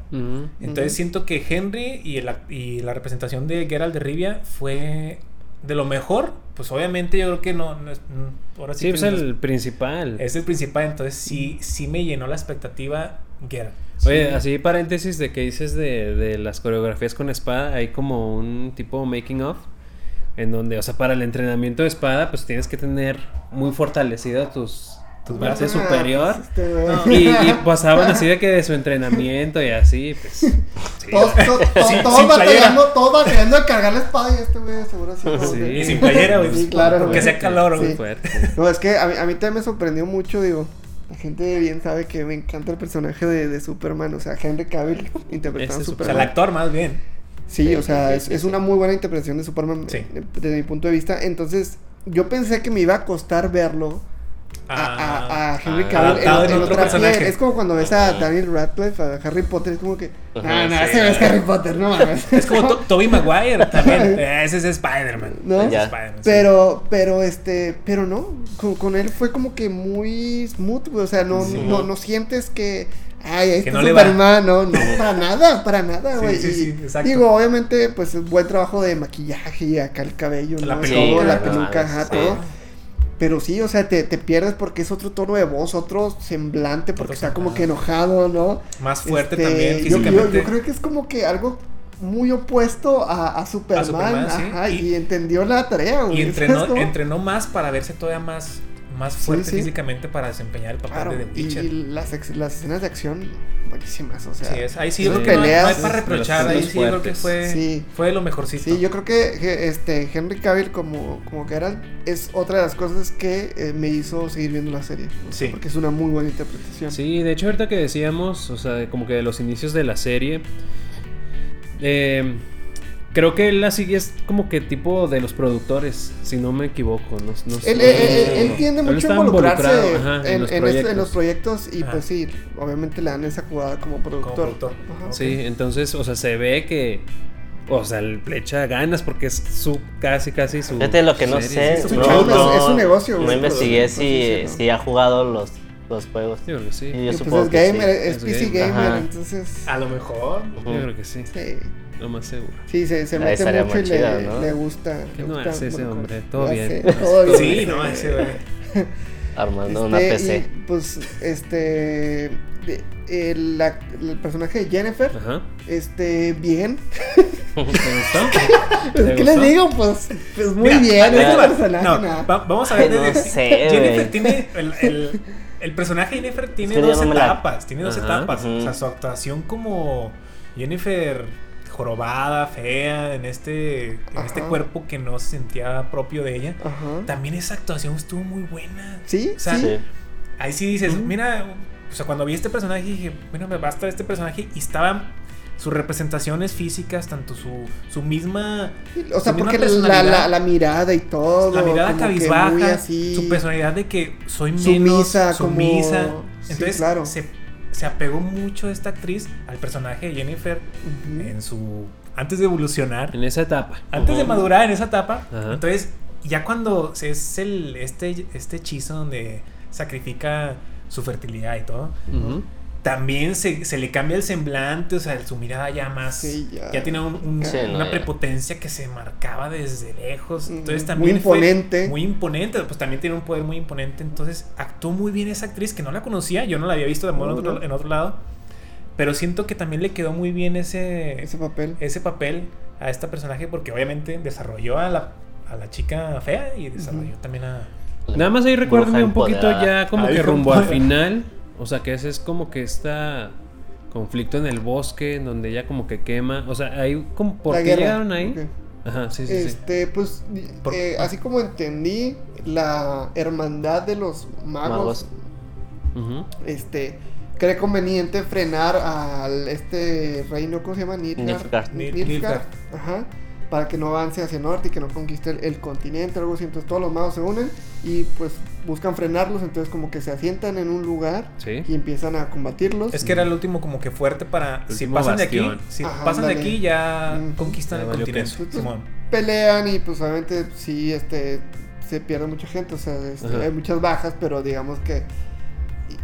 S3: Entonces siento que Henry y, el y la representación de Geralt de Rivia fue de lo mejor. Pues obviamente yo creo que no. no es- no- ahora sí,
S1: es
S3: no
S1: el principal.
S3: es el principal. Entonces sí, sí me llenó la expectativa Geralt.
S1: Oye, así paréntesis de que dices de, de las coreografías con espada, hay como un tipo making of, en donde, o sea, para el entrenamiento de espada, pues tienes que tener muy fortalecida tus, tu
S3: Tus
S1: base
S3: brazos.
S1: superior.
S2: Ah, este.
S1: Y, y pasaban así de que de su entrenamiento y así, pues. sí.
S2: Todos, todos, todos,
S3: Sin-
S2: todos batallando, todos batallando a cargar la espada y este güey seguro así.
S1: Sí.
S2: que-
S3: Y sin playera, güey.
S2: Sí, claro,
S3: Porque hacía calor, güey.
S2: Sí.
S1: Fuerte.
S2: No, es que a mí, a mí también me sorprendió mucho, digo. La gente bien sabe que me encanta el personaje de, de Superman, o sea, Henry Cavill interpretando a
S1: Ese
S3: O sea,
S2: Superman.
S3: el actor más bien.
S2: Sí, o sea,
S1: Sí,
S2: es,
S1: sí,
S2: es
S1: sí.
S2: una muy buena interpretación de Superman
S3: Sí.
S2: eh, desde mi punto de vista. Entonces, yo pensé que me iba a costar verlo a, a- a Henry
S4: ah,
S2: Cavill en, otra
S3: personaje.
S2: piel. Es como cuando ves a. Daniel Radcliffe, a Harry Potter, es como que,
S4: Ajá,
S2: ah, no,
S4: sí.
S2: ese no es Harry Potter, no mames.
S3: Es como To- Tobey Maguire también. Eh, Ese es Spider-Man.
S2: ¿No?
S4: Ya.
S2: Pero, pero este, pero no, con, con él fue como que muy smooth, güey, o sea, no,
S3: Sí.
S2: no, no sientes que Ay, ahí
S3: Que
S2: está
S3: no le va.
S2: Superman, no, no, para nada, para nada, güey.
S3: sí, exacto.
S2: Digo, obviamente, pues es buen trabajo de maquillaje y acá el cabello,
S3: La
S2: ¿no?
S3: peluca,
S2: Todo, la peluca, ajá, todo. Pero sí, o sea, te, te pierdes porque es otro tono de voz, otro semblante, porque
S3: Otro
S2: está como que enojado, ¿no?
S3: Más fuerte
S2: Este,
S3: también
S2: yo-
S3: físicamente.
S2: Yo, yo creo que es como que algo muy opuesto a, a Superman,
S3: Superman, sí.
S2: ajá, y,
S3: Y-
S2: entendió la tarea, güey.
S3: Y entrenó, entrenó más para verse todavía más, más fuerte
S2: sí.
S3: físicamente para desempeñar el papel
S2: Claro,
S3: de The
S2: y,
S3: Witcher.
S2: y las, ex- las escenas de acción buenísimas, o sea.
S3: Sí, es, ahí sí yo creo que no, hay- no hay
S2: peleas,
S3: para reprochar, ahí sí yo creo que fue,
S2: Sí.
S3: fue lo mejorcito.
S2: Sí, yo creo que, que, este Henry Cavill como, como Geralt es otra de las cosas que eh, me hizo seguir viendo la serie. o sea,
S3: Sí.
S2: Porque es una muy buena interpretación.
S1: Sí, de hecho ahorita que decíamos, o sea, como que de los inicios de la serie, eh, creo que él así es como que tipo de los productores, si no me equivoco. No, no sé.
S2: Él, él- tiende
S1: Él
S2: mucho a involucrarse
S1: involucrado, ajá,
S2: en,
S1: los
S2: en los
S1: proyectos.
S2: proyectos y
S3: Ajá.
S2: pues sí, obviamente le dan esa jugada como productor.
S3: productor.
S2: Ajá.
S1: Sí, entonces, o sea, se ve que, o sea, le echa ganas porque es su, casi, casi su.
S4: Fíjate lo que no
S1: serie,
S4: sé.
S2: Es su
S4: no,
S2: chamba,
S4: no-
S2: es su negocio,
S4: No investigué si, si ha jugado los, los juegos.
S1: Yo creo que sí.
S4: Y
S1: Yo
S4: yo
S2: Y, pues
S4: supongo
S2: es
S4: que
S2: gamer,
S4: sí.
S2: es
S1: Es
S2: PC
S1: gamer.
S4: Ajá.
S2: entonces
S3: A lo mejor.
S4: Ujú.
S1: creo que sí.
S2: sí,
S1: Lo más seguro.
S2: sí, se, se
S4: Ahí
S2: mete mucho y le,
S4: chido, ¿no?
S2: le gusta.
S1: ¿Qué
S2: le
S1: no
S2: gusta
S1: hace ese hombre? Todo
S2: Ya
S1: bien.
S2: sé, todo bien.
S3: Sí, no, ese güey.
S4: Armando una
S2: Este,
S4: PC.
S2: y, pues, este. el, la- el personaje de Jennifer,
S1: Ajá.
S2: este, bien.
S1: ¿Te gustó? ¿Te
S2: ¿Qué les digo? Pues, pues muy
S3: Mira,
S2: bien,
S3: ahí te
S2: ese
S3: va.
S2: personaje.
S3: No,
S2: nada.
S3: va- vamos a ver.
S4: No sé,
S3: Jennifer tiene. El, el, el personaje de Jennifer tiene
S4: Es que yo
S3: dos
S4: la-
S3: etapas. Tiene dos
S1: Ajá.
S3: etapas. O sea, su actuación como Jennifer jorobada, fea, en este, en este cuerpo que no se sentía propio de ella.
S2: Ajá.
S3: También esa actuación estuvo muy buena.
S2: Sí,
S3: O sea,
S2: sí.
S4: Sí.
S3: Ahí sí dices,
S2: Ujú.
S3: mira, o sea, cuando vi este personaje dije, bueno, me basta este personaje y estaban sus representaciones físicas, tanto su, su misma...
S2: O sea,
S3: su misma
S2: porque la, la, la mirada y todo.
S3: la mirada cabizbaja,
S2: así,
S3: su personalidad de que soy menos,
S2: Sumisa,
S3: sumisa.
S2: como- sí,
S3: Entonces
S2: claro.
S3: se, se apegó mucho esta actriz al personaje de Jennifer en su... Antes de evolucionar,
S1: En esa etapa.
S3: antes de madurar en esa etapa, entonces ya cuando es el este este hechizo donde sacrifica su fertilidad y todo. También se, se le cambia el semblante, o sea, su mirada ya más
S2: Sí,
S3: ya.
S2: ya.
S3: tiene un- un-
S4: Sí, no,
S3: una
S4: ya.
S3: prepotencia que se marcaba desde lejos. Entonces
S2: muy
S3: también fue
S2: imponente.
S3: muy imponente, pues también tiene un poder muy imponente, entonces actuó muy bien esa actriz que no la conocía, yo no la había visto de modo en, otro,
S2: no.
S3: en otro lado, pero siento que también le quedó muy bien ese
S2: Ese papel.
S3: ese papel a esta personaje porque obviamente desarrolló a la, a la chica fea y desarrolló también a...
S1: Nada más ahí recuérdame
S4: Bruja
S1: un poquito ya como
S3: Ay,
S1: que rumbo al final. O sea, que ese es como que está conflicto en el bosque, en donde ella como que quema. O sea, ahí como ¿por
S2: La
S1: qué
S2: guerra,
S1: llegaron ahí? Ajá, sí, sí, sí.
S2: Este, pues,
S3: Por-
S2: eh, así como entendí, la hermandad de los magos,
S4: Magos.
S2: Este, cree conveniente frenar al este reino, ¿cómo se llama? Nilfgaard.
S4: Nilfgaard.
S3: Nil-
S2: Nilfgaard,
S3: Nilfgaard.
S2: Ajá. Para que no avance hacia el norte y que no conquiste el, el continente, algo así. Entonces todos los magos se unen y pues buscan frenarlos. Entonces como que se asientan en un lugar
S1: Sí.
S2: y empiezan a combatirlos.
S3: Es que era el último como que fuerte para...
S1: El
S3: si pasan de aquí, si
S2: Ajá,
S3: pasan de aquí ya conquistan
S1: Ya
S3: el continente.
S2: pelean y pues obviamente sí este se pierde mucha gente o sea este, hay muchas bajas pero digamos que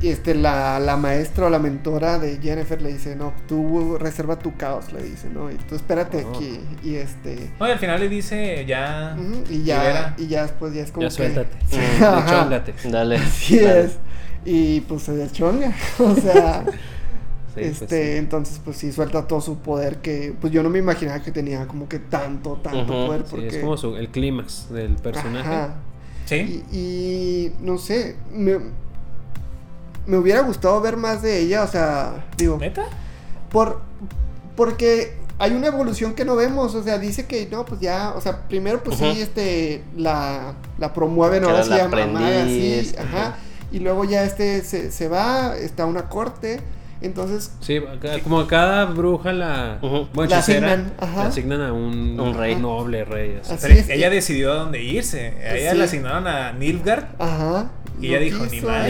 S2: este la, la maestra o la mentora de Jennifer le dice no tú reserva tu caos le dice no y tú espérate
S1: Oh.
S2: aquí y este
S3: No, y al final le dice ya...
S2: y ya
S3: libera.
S2: y ya después ya es como
S1: Ya
S2: que
S1: suéltate.
S2: Sí,
S4: Mm.
S1: Chóngate.
S4: Dale.
S2: así
S4: dale.
S2: es y pues se deschonga o sea
S1: Sí, pues
S2: este
S1: sí.
S2: entonces pues sí suelta todo su poder que pues yo no me imaginaba que tenía como que tanto tanto poder
S1: Sí,
S2: porque
S1: es como su- el clímax del personaje.
S2: Ajá.
S3: Sí.
S2: Y, y, no sé, me, me hubiera gustado ver más de ella, o sea, digo,
S3: ¿Neta?
S2: por, porque hay una evolución que no vemos, o sea, dice que no, pues ya, o sea, primero pues sí, este, la, la promueven, ahora sí
S4: la
S2: llama maga,
S4: aprendiz,
S2: sí,
S4: ajá.
S2: y luego ya este se, se va, está a una corte, entonces,
S1: Sí, como a cada bruja la, bueno,
S2: La asignan, ajá.
S1: le asignan a un,
S4: Un rey.
S1: noble rey. así.
S2: Así
S3: Pero
S2: es.
S3: ella decidió a dónde irse. A ella
S2: Sí.
S3: le asignaron a Nilfgaard
S2: ajá,
S3: Y ella dijo, ni más.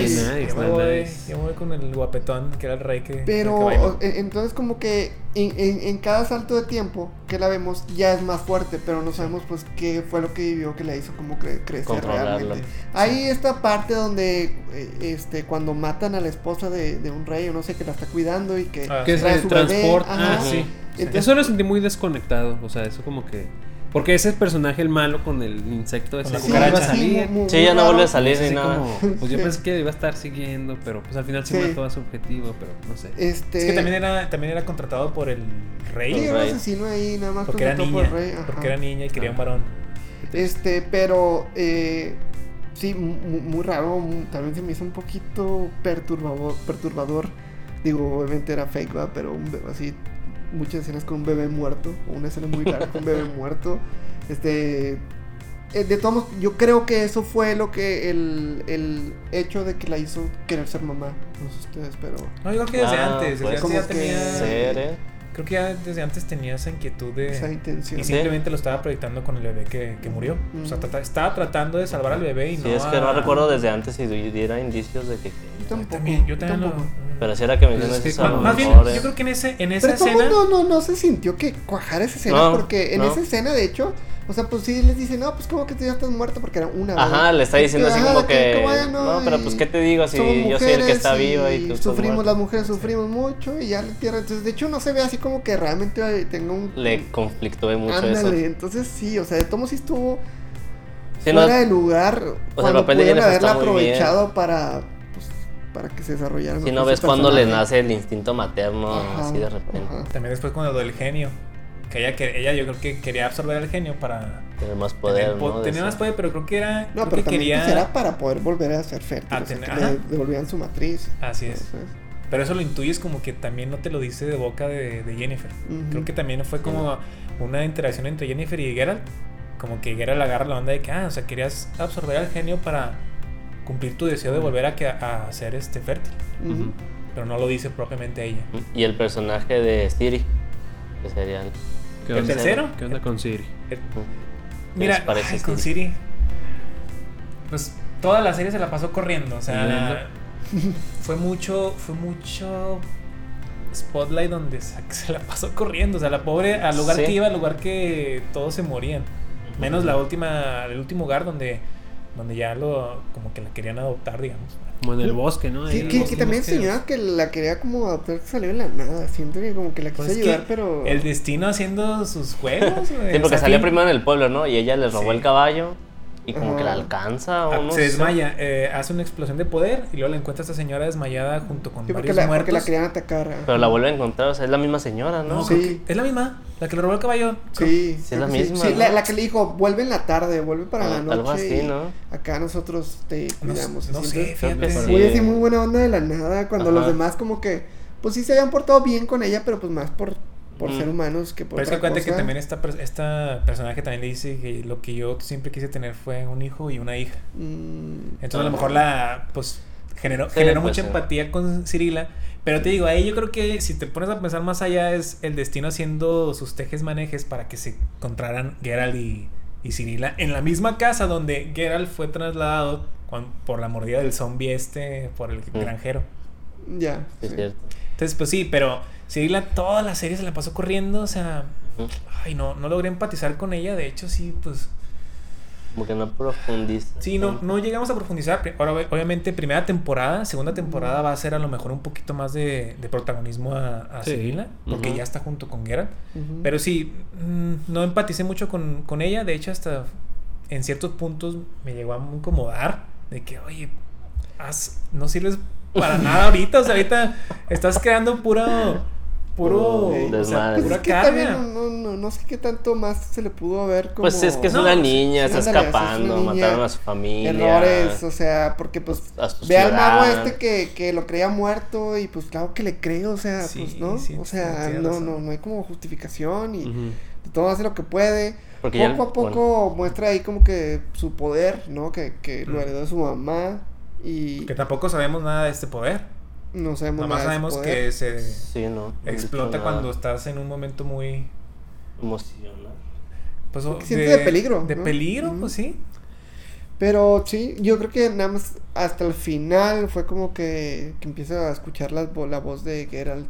S3: yo, me voy, yo me voy con el guapetón, que era el rey que.
S2: Pero
S3: que
S2: entonces como que en, en- en cada salto de tiempo que la vemos ya es más fuerte, pero no sabemos pues qué fue lo que vivió que la hizo como cre- crecer realmente. Hay esta parte donde eh, este cuando matan a la esposa de, de un rey o no sé que la está cuidando y que
S3: Ah,
S1: Que se transporta. Ah, sí.
S2: Entonces-
S1: Eso lo sentí muy desconectado. O sea, eso como que. Porque ese personaje, el malo, con el insecto ese, sí,
S3: cucaracha.
S1: iba a salir.
S2: muy- muy-
S4: Sí, ya no vuelve a salir ni nada.
S1: como, pues yo pensé que iba a estar siguiendo, pero pues al final sí,
S2: Sí.
S1: mató a su objetivo, pero no sé.
S2: Este,
S3: Es que también era, también era contratado por el rey.
S2: sí, era asesino ahí, nada más
S3: Porque era niña.
S2: por el rey, ajá.
S3: Porque era niña y quería un varón.
S2: Este, pero eh, sí, mu- mu- muy, raro, también se me hizo un poquito perturbador, perturbador. Digo, obviamente era fake, ¿va? pero un bebé así, muchas escenas con un bebé muerto, una escena muy larga con un bebé muerto. Este, eh, de todos modos, yo creo que eso fue lo que el, el hecho de que la hizo querer ser mamá, no sé ustedes, pero...
S3: No, yo creo que desde
S4: Ah,
S3: antes. Desde
S4: pues,
S3: antes ya
S2: que
S3: tenía.
S4: Ser, ¿eh?
S3: Creo que ya desde antes tenía esa inquietud de.
S2: Esa intención.
S3: Y simplemente lo estaba proyectando con el bebé que, que murió. O sea,
S2: Ujú.
S3: trata- estaba tratando de salvar al bebé y
S4: Sí,
S3: no.
S4: es que no recuerdo desde antes si diera indicios de que.
S2: Yo
S3: también, yo también lo-
S2: tampoco.
S4: Si era que mencionas
S1: es que
S4: a
S3: Más bien, yo creo que en, ese, en esa
S2: Pero ¿cómo
S3: escena.
S2: no, no, no se sintió que cuajara esa escena?
S4: No,
S2: porque en
S4: no.
S2: esa escena, de hecho, o sea, pues sí les dice, no, pues como que tú ya estás muerto porque era una.
S4: Ajá,
S2: ¿verdad?
S4: le está diciendo así
S2: Ajá,
S4: como que.
S2: bueno,
S4: No, pero pues, ¿qué te digo? Si yo soy el que está vivo y tú estás
S2: Sufrimos,
S4: muerto.
S2: las mujeres sufrimos mucho y ya le tierra. Entonces, de hecho, no se ve así como que realmente tenga un.
S4: Le conflictó mucho
S2: Ándale,
S4: eso.
S2: entonces sí, o sea, de todos sí estuvo
S4: Sí, no,
S2: fuera de lugar
S4: el
S2: cuando
S4: papel de Jennifer
S2: haberla
S4: está muy bien.
S2: aprovechado para. Para que se desarrollara.
S4: si no ves cuando le nace el instinto materno
S2: Ajá,
S4: así de repente.
S2: ajá.
S3: También después con lo del genio. Que ella, que ella yo creo que quería absorber al genio para
S4: Tener más poder,
S3: tener, más poder, pero creo que era.
S2: No,
S3: creo
S2: pero
S3: que
S2: también
S3: quería.
S2: pues, era para poder volver a ser fértil.
S3: A
S2: o sea,
S3: tener-
S2: que
S3: ajá.
S2: le devolvían su matriz.
S3: Así es.
S2: Entonces,
S3: Pero eso lo intuyes como que también no te lo dice de boca de, de Jennifer. Creo que también fue como una interacción entre Jennifer y Geralt. Como que Geralt agarra la onda de que, ah, o sea, querías absorber al genio para cumplir tu deseo de volver a, que, a ser este fértil. Pero no lo dice propiamente ella.
S4: Y el personaje de Siri, que sería el-
S1: ¿Qué
S3: ¿El
S1: onda?
S3: tercero?
S1: ¿Qué onda con Siri?
S4: ¿Qué
S3: Mira,
S4: parece
S3: ay, con
S4: Siri?
S3: Siri. Pues toda la serie se la pasó corriendo. O sea, la- fue mucho, fue mucho spotlight donde se, la pasó corriendo. O sea, la pobre, al lugar
S4: Sí.
S3: que iba, al lugar que todos se morían. Menos la última, el último hogar donde, donde ya lo, como que la querían adoptar, digamos.
S1: Como en el bosque, ¿no?
S2: Sí, que, que también señora que la quería como adoptar que salió en la nada. Siento que como que la quiso
S3: Pues es
S2: ayudar,
S3: que
S2: pero.
S3: el destino haciendo sus juegos. güey.
S4: Sí, porque
S3: fin-
S4: primero en el pueblo, ¿no? Y ella le robó
S3: Sí.
S4: el caballo y como que la alcanza
S3: Ah,
S4: o no
S3: se
S4: sé.
S3: desmaya, eh, hace una explosión de poder y luego la encuentra esta señora desmayada junto con
S2: Sí, porque
S3: varios
S2: la,
S3: muertos.
S2: porque la querían atacar.
S4: Pero la vuelve a encontrar, o sea, es la misma señora, ¿no?
S3: No,
S2: Sí.
S3: es la misma, la que le robó el caballo.
S2: Sí,
S4: Sí,
S2: creo
S4: la misma,
S2: Sí,
S4: ¿no?
S2: la, la que le dijo, vuelve en la tarde, vuelve para
S4: Ah,
S2: la noche.
S4: algo así, ¿no?
S2: Acá nosotros te cuidamos.
S3: no sé, fíjate.
S4: sí.
S2: Muy así, muy buena onda de la nada. Cuando
S4: Ajá.
S2: los demás, como que, pues sí se habían portado bien con ella, pero pues más por, por
S4: Mm.
S2: ser humanos que por
S3: Pero es que
S2: otra
S3: cuenta que
S2: cosa.
S3: también esta, esta personaje también le dice que lo que yo siempre quise tener fue un hijo y una hija.
S2: Mm,
S3: Entonces a lo mejor la, pues, generó,
S4: Sí,
S3: generó
S4: pues,
S3: mucha
S4: sí.
S3: empatía con Cirila. Pero te digo, ahí yo creo que si te pones a pensar más allá es el destino haciendo sus tejes manejes para que se encontraran Geralt y, y Cirila en la misma casa donde Geralt fue trasladado por la mordida del zombie este, por el
S4: Mm.
S3: granjero.
S2: ya.
S4: Es
S2: sí.
S4: cierto.
S3: Entonces, pues sí, pero Cirila toda la serie se la pasó corriendo, o sea, ay, no, no logré empatizar con ella, de hecho sí, pues
S4: Como que no profundiza.
S3: Sí, no, no llegamos a profundizar. Ahora, ob- obviamente, primera temporada, segunda temporada va a ser a lo mejor un poquito más de, de protagonismo a, a
S1: Sí.
S3: Cirila, porque ya está junto con Geralt. Pero sí, mm, no empaticé mucho con, con ella. De hecho, hasta en ciertos puntos me llegó a incomodar de que, oye, haz- no sirves para nada ahorita. O sea, ahorita estás creando puro. Puro. O sea.
S2: Pues
S3: pura
S2: es que también no, no, no, no sé qué tanto más se le pudo haber como...
S4: Pues es que es
S3: No,
S4: una
S3: sí,
S4: niña, está
S2: ándale, es
S4: escapando,
S2: niña,
S4: mataron a su familia.
S2: errores, o sea, porque pues
S4: a su
S2: ve al mago este que, que lo creía muerto y pues claro que le creo, o sea,
S3: Sí,
S2: pues no,
S3: sí,
S2: o sea, no, no, no hay como justificación y
S1: Ujú.
S2: todo hace lo que puede.
S4: Porque ya-
S2: poco a poco muestra ahí como que su poder, ¿no? Que, que lo
S3: Mm.
S2: heredó de su mamá y
S3: Que tampoco sabemos nada de este poder.
S2: no sabemos
S3: Nada más
S2: nada de
S3: sabemos
S2: poder.
S3: que se
S4: Sí, no.
S3: explota cuando estás en un momento muy
S4: Emocional.
S3: pues
S2: Porque siente de peligro,
S3: de
S2: ¿no?
S3: peligro pues sí
S2: Pero sí, yo creo que nada más hasta el final fue como que, que empieza a escuchar la, vo- la voz de Geralt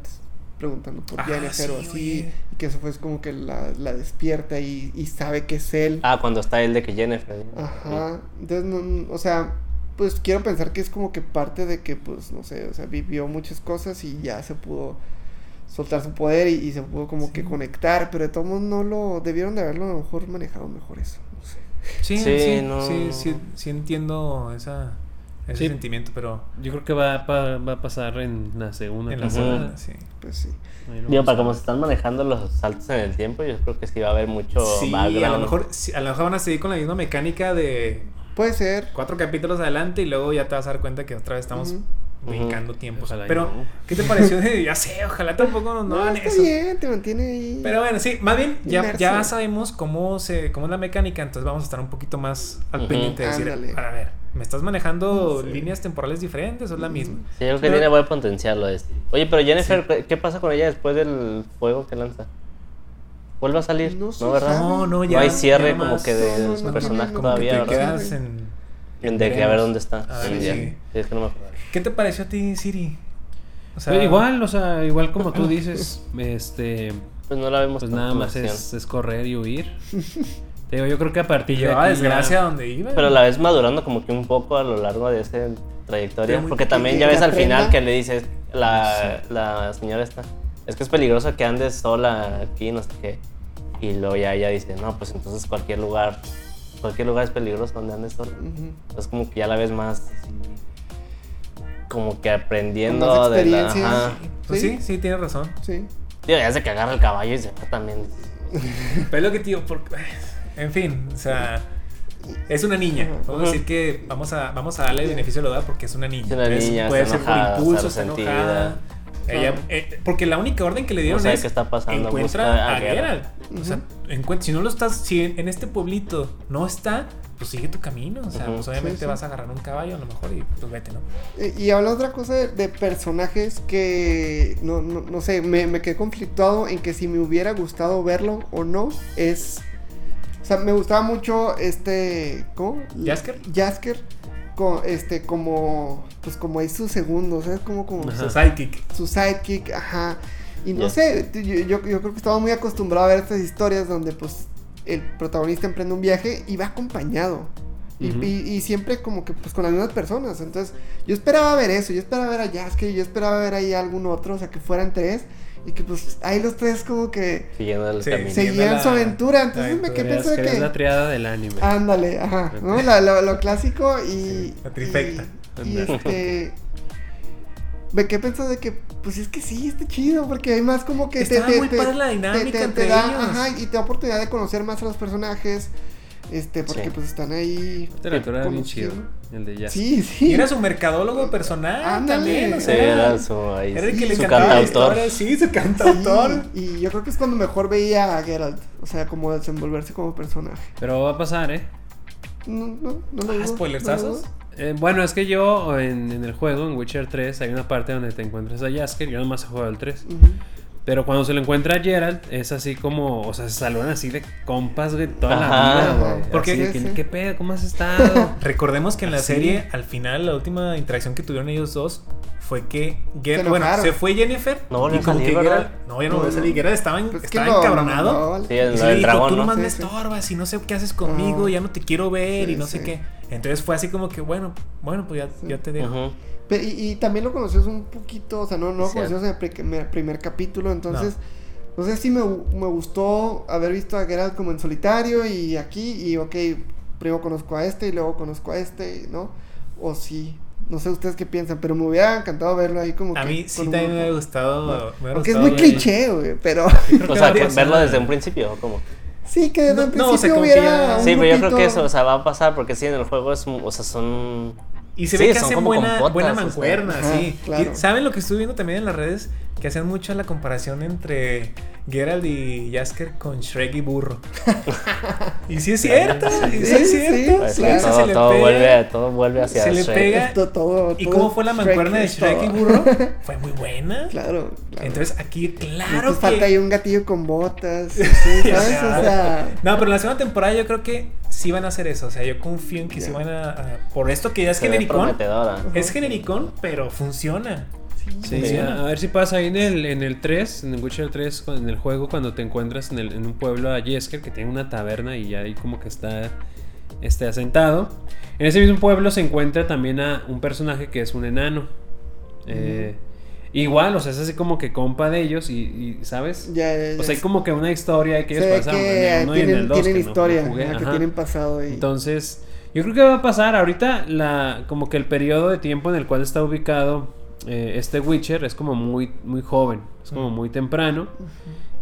S2: preguntando por
S3: Ah,
S2: Jennifer o
S3: sí,
S2: así.
S3: oye.
S2: Y que eso fue como que la, la despierta y, y sabe que es él.
S4: Ah, cuando está el de que Jennifer.
S2: Ajá. Entonces, no, o sea, pues quiero pensar que es como que parte de que, pues, no sé, o sea, vivió muchas cosas y ya se pudo soltar su poder y, y se pudo como que conectar, pero de todos modos no lo, debieron de haberlo a lo mejor manejado mejor eso, no sé.
S3: Sí,
S4: Sí,
S3: sí,
S4: no.
S3: sí, sí, sí entiendo esa, ese
S1: Sí.
S3: sentimiento, pero
S1: Yo creo que va, pa- va a pasar en la segunda
S3: en la segunda, sí.
S2: Pues sí.
S4: Digo, para
S1: ver.
S4: se están manejando los saltos en el tiempo, yo creo que sí va a haber mucho
S3: Sí,
S4: background.
S3: a lo mejor sí, a lo mejor van a seguir con la misma mecánica de
S2: Puede ser.
S3: cuatro capítulos adelante y luego ya te vas a dar cuenta que otra vez estamos
S2: Ujú.
S3: brincando tiempos.
S1: Ojalá
S3: Pero,
S1: no.
S3: ¿qué te pareció? de- ya sé, ojalá tampoco no, no hagan
S2: está
S3: eso.
S2: bien, te mantiene ahí.
S3: Pero bueno, sí, más bien ya, ya sabemos cómo se cómo es la mecánica, entonces vamos a estar un poquito más al pendiente de decir,
S2: Ándale.
S3: a ver, ¿me estás manejando
S2: Sí.
S3: líneas temporales diferentes o es la misma?
S4: Sí, yo creo que
S3: Pero-
S4: tiene buen potencial lo de este. Oye, pero Jennifer, ¿qué- ¿qué pasa con ella después del fuego que lanza? ¿Vuelve a salir?
S2: No
S4: No, ¿verdad?
S3: No, no,
S4: No
S3: ya.
S4: hay cierre
S3: ya
S4: como que de
S2: No, no,
S4: su
S2: no
S4: personaje
S2: tiene-
S3: como que
S4: todavía,
S3: te
S4: ¿verdad?
S3: quedas en...
S4: En De que a ver dónde está.
S3: A ver,
S4: En
S3: sí.
S4: es que no me acuerdo.
S3: ¿Qué te pareció a ti, Siri? O
S1: Pero igual, o sea, igual como tú dices, este,
S4: Pues no la vemos
S1: pues nada más es, es correr y huir. Te digo, yo creo que a partir de
S3: llevaba
S1: aquí
S3: desgracia
S1: ya-
S3: donde iba.
S4: Pero la ves madurando como que un poco a lo largo de esa trayectoria. Porque también ya ves al final que le dices, la, la señora esta, es que es peligroso que andes sola aquí, no sé qué. Y luego ya ella dice, no, pues entonces cualquier lugar, cualquier lugar es peligroso donde andes sola.
S2: Ujú.
S4: Es como que ya la ves más como que aprendiendo
S2: más
S4: de la... Ajá.
S3: Pues sí,
S2: Sí.
S3: sí, tienes razón.
S2: Sí.
S4: Digo, ya se que agarra el caballo y se va también.
S3: Pero es lo que tío, porque... En fin, o sea... Es una niña. Vamos a decir que vamos a, vamos a darle el beneficio de la duda porque es una niña.
S4: Es una
S3: Entonces,
S4: niña,
S3: puede
S4: está
S3: ser por
S4: enojada,
S3: impulso,
S4: está
S3: está
S4: resentida.
S3: enojada. Ella, eh, porque la única orden que le dieron es
S4: qué está pasando,
S3: encuentra
S4: a
S3: a Geralt. O sea, encuent- si no lo estás, si en, en este pueblito no está, pues sigue tu camino. O sea, pues obviamente
S2: Sí, sí.
S3: vas a agarrar un caballo a lo mejor y pues vete, ¿no?
S2: Y habla otra cosa de, de personajes que no, no, no sé, me, me quedé conflictuado en que si me hubiera gustado verlo o no, es... O sea, me gustaba mucho este... ¿Cómo?
S3: ¿Jasker?
S2: Jasker, co- este, como... Pues como es su segundo, ¿sabes? Como, como
S1: Ajá.
S3: Su sidekick.
S2: su sidekick, ajá. Y no sé, yo, yo, yo creo que estaba muy acostumbrado a ver estas historias donde pues el protagonista emprende un viaje y va acompañado. Y,
S1: Ujú.
S2: y- y siempre como que pues con las mismas personas. Entonces yo esperaba ver eso, yo esperaba ver a Jasker, yo esperaba ver ahí a algún otro, o sea que fueran tres. Y que pues ahí los tres como que
S4: Siguiendo el
S3: Sí,
S4: camino.
S2: seguían
S3: la-
S2: su aventura. Entonces me quedé pensando
S1: que es la triada del anime.
S2: Ándale, ajá, ¿no? La- lo, lo clásico y...
S3: la trifecta.
S2: Y, este... Me quedé pensando de que, pues es que sí, está chido, porque hay más como que
S3: Estaba muy padre la dinámica entre
S2: da,
S3: ellos.
S2: Ajá, y te da oportunidad de conocer más a los personajes, este, porque
S4: Sí.
S2: pues están ahí.
S1: Lector era bien chido. El de Jazz.
S2: Sí, sí.
S3: Y era su mercadólogo personal
S2: Ándale.
S3: también, o
S4: Sí,
S3: sea,
S4: era su, ahí,
S3: era el que le la
S4: cantautor.
S3: sí, su
S2: Sí,
S3: cantautor.
S2: y yo creo que es cuando mejor veía a Geralt, o sea, como desenvolverse como personaje.
S1: Pero va a pasar, ¿eh?
S2: No, no, no lo
S3: Ah.
S1: Eh, bueno, es que yo en, en el juego, en Witcher 3, hay una parte donde te encuentras a Jasker. Yo nomás he jugado el 3.
S2: Ujú.
S1: Pero cuando se lo encuentra a Geralt, es así como, o sea, se saludan así de compas, güey, toda
S4: Ajá.
S1: la vida, güey.
S3: Porque-
S2: sí.
S1: ¿qué pedo? ¿Cómo has estado?
S3: Recordemos que en la
S1: Así.
S3: serie, al final, la última interacción que tuvieron ellos dos fue que Geralt,
S2: Se
S3: bueno, se fue Jennifer.
S4: No volvió
S3: y como
S4: salir,
S3: que. Geralt- no, ya no volvió a salir. Geralt estaba, en-
S2: Pues
S3: estaba encabronado.
S2: no,
S4: Sí,
S3: Y
S4: el, lo
S3: le dijo,
S4: dragón,
S3: tú
S4: ¿no?
S3: nomás
S2: Sí,
S3: me
S2: sí.
S3: estorbas y no sé qué haces conmigo, ya no te quiero ver y
S2: Sí,
S3: no sé qué. Entonces fue así como que, bueno, bueno, pues ya,
S2: Sí.
S3: ya te dejo.
S4: Ujú.
S2: Pe- Y, y también lo conoces un poquito, o sea, no, no lo conoces en el pri- primer, primer capítulo, entonces, no, sé si me, me gustó haber visto a Geralt como en solitario y aquí, y ok, primero conozco a este y luego conozco a este, ¿no? O sí, no sé ustedes qué piensan, pero me hubiera encantado verlo ahí como
S3: A
S2: que
S3: mí
S2: con
S3: sí
S2: un
S3: también me
S2: grupo.
S3: hubiera gustado. me hubiera
S2: Porque es muy cliché, güey, pero
S4: O sea, que verlo desde un principio, ¿o ¿cómo?
S2: sí, que desde
S3: No, no, sea,
S2: principio
S3: como que
S2: hubiera un
S4: Sí, pero yo creo que
S2: grupito-
S4: eso, o sea, va a pasar porque sí, en el juego es, un- o sea, son...
S3: Y se
S4: Sí,
S3: ve que hacen buena,
S4: compotas,
S3: buena
S4: o sea.
S3: mancuerna, sí.
S2: claro.
S3: Y ¿Saben lo que estuve viendo también en las redes? Que hacen mucho la comparación entre Geralt y Jasker con Shrek y Burro. y sí es cierto, y sí,
S2: Sí,
S3: es
S2: sí,
S3: cierto.
S4: Pues,
S3: sí,
S2: claro.
S4: todo,
S3: se le
S4: todo
S3: pega.
S4: vuelve, todo vuelve hacia
S3: Se le
S4: Shrek.
S3: pega.
S2: Esto todo,
S3: ¿Y cómo fue la
S2: Shrek
S3: mancuerna de Shrek y. Burro? Fue muy buena.
S2: Claro, claro.
S3: Entonces aquí, claro
S2: Entonces
S3: que...
S2: falta ahí un gatillo con botas, ¿sabes? O sea,
S3: No, pero en la segunda temporada yo creo que sí van a hacer eso. O sea, yo confío en que sí
S2: Ya.
S3: van a, a- Por esto que ya es
S4: Se
S3: genericón. Es genericón, pero funciona.
S1: Sí,
S3: Funciona.
S1: a, a ver si pasa ahí en el, en el 3, en el Witcher 3, cu- en el juego, cuando te encuentras en, el- en un pueblo a Jesker que tiene una taberna y ya ahí como que está este, asentado. En ese mismo pueblo se encuentra también a un personaje que es un enano. Eh, Igual, o sea, es así como que compa de ellos y, y, ¿sabes?
S2: Ya, ya, ya.
S1: O sea, hay como que una historia hay que ellos pasaron en el 1 y en el 2.
S2: tienen
S1: que
S2: historia,
S1: no
S2: que tienen pasado ahí.
S1: Entonces, yo creo que va a pasar ahorita la como que el periodo de tiempo en el cual está ubicado eh, este Witcher es como muy muy joven, es como muy temprano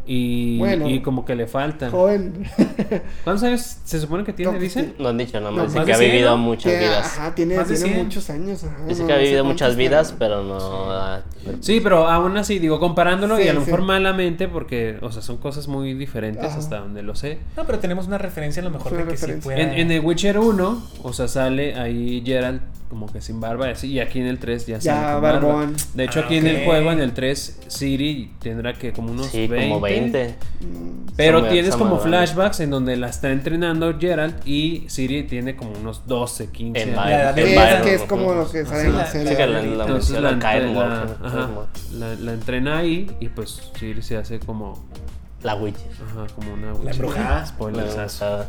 S1: y,
S2: Bueno.
S1: y como que le falta.
S2: Joven.
S1: ¿Cuántos años se supone que tiene,
S2: No,
S1: dicen?
S4: No han dicho, nada
S2: No,
S4: más dice que ha
S3: 100,
S4: vivido muchas vidas.
S2: Ajá, tiene,
S3: Más de
S2: tiene
S3: 100.
S2: muchos años. Ajá,
S4: Dice
S2: no-
S4: que ha vivido muchas vidas, pero no. ah,
S1: Sí, pero aún así digo comparándolo y
S2: Sí,
S1: a lo
S2: sí.
S1: mejor malamente porque o sea, son cosas muy diferentes
S2: Ajá.
S1: hasta donde lo sé.
S3: No, pero tenemos una referencia a lo mejor de que sí pueda...
S1: En, en el Witcher 1, o sea, sale ahí Geralt como que sin barba y así, y aquí en el 3 ya,
S2: Ya,
S1: sale barba.
S2: barbón.
S1: De hecho,
S3: Ah,
S1: aquí en el juego, en el 3, Siri tendrá que como unos
S4: Sí,
S1: 20.
S4: como 20.
S2: Mm,
S1: Pero tienes como flashbacks en donde la está entrenando Geralt y Siri tiene como unos 12, 15
S4: En
S1: años.
S3: La edad
S2: Sí,
S3: de
S2: es
S3: Byron,
S2: que es como lo que sale en la
S3: la-
S2: serie.
S4: La, la
S1: Entonces la, la- la- la entrena ahí y pues Siri se hace como,
S4: La Witcher.
S1: ajá, como una
S3: La embrujada.
S1: Spoiler.
S4: La, la
S2: sea,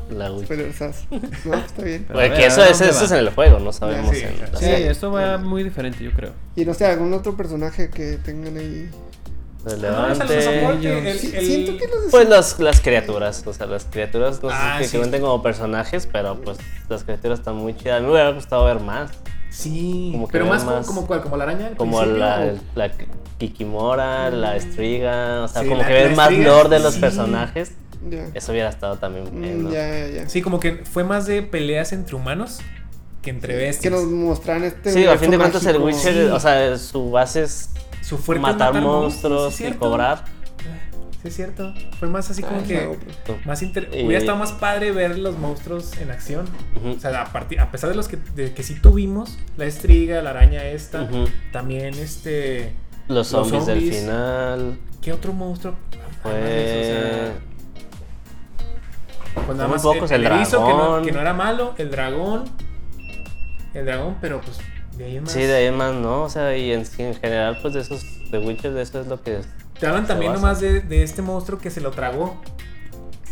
S2: no, está bien.
S1: Pero
S4: Oye,
S1: a ver,
S4: que
S1: a
S4: eso, es, eso es en el juego, no sabemos
S3: Sí,
S4: en la
S1: Sí, esto va muy diferente, yo creo.
S2: Y no sé, algún otro personaje que tengan ahí.
S3: Ah, el
S4: Relevante.
S3: el- el-
S2: que de
S4: Pues las, las criaturas, o sea, las criaturas no
S3: Ah,
S4: sé si
S3: sí.
S4: que cuenten como personajes, pero pues las criaturas están muy chidas. A mí me hubiera gustado ver más,
S3: Sí,
S4: Como que
S3: pero
S4: vean
S3: más, como-
S4: más-
S3: como cuál, como la araña
S4: como la, la Kikimora, la Estriga, o sea,
S3: Sí,
S4: como
S3: la-
S4: que ver más lore de los
S3: sí.
S4: personajes.
S2: Ya.
S4: Eso hubiera estado también
S2: Mm,
S4: bueno.
S2: ya, ya, ya.
S3: Sí, como que fue más de peleas entre humanos que entre
S2: Que
S3: bestias.
S2: nos mostraran este.
S4: Sí, a fin de cuentas el. Witcher,
S3: Sí.
S4: o sea, su base es
S3: Su fuerte es
S4: matar
S3: monstruos, ¿sí
S4: y
S3: es cierto?
S4: cobrar.
S3: Sí, es cierto. Fue más así como
S2: Ah,
S3: que.
S2: no, pero-
S3: Más inter-
S4: Y-
S3: Hubiera estado más padre ver los monstruos en acción. O sea, a, pesar de los que, de que sí tuvimos, la estriga, la araña esta, también este.
S4: Los
S3: Los
S4: zombies, del
S3: zombies.
S4: final.
S3: ¿Qué otro monstruo?
S4: Fue.
S3: Pues nada más
S4: pocos, el
S3: erizo, que no,
S4: dragón.
S3: que no era malo, el dragón. El dragón, pero pues de ahí en más.
S4: Sí, de ahí en más, ¿no? O sea, y en, general, pues de esos, de Witcher, de eso es lo que.
S3: Te hablan también
S4: basa.
S3: nomás de, de este monstruo que se lo tragó.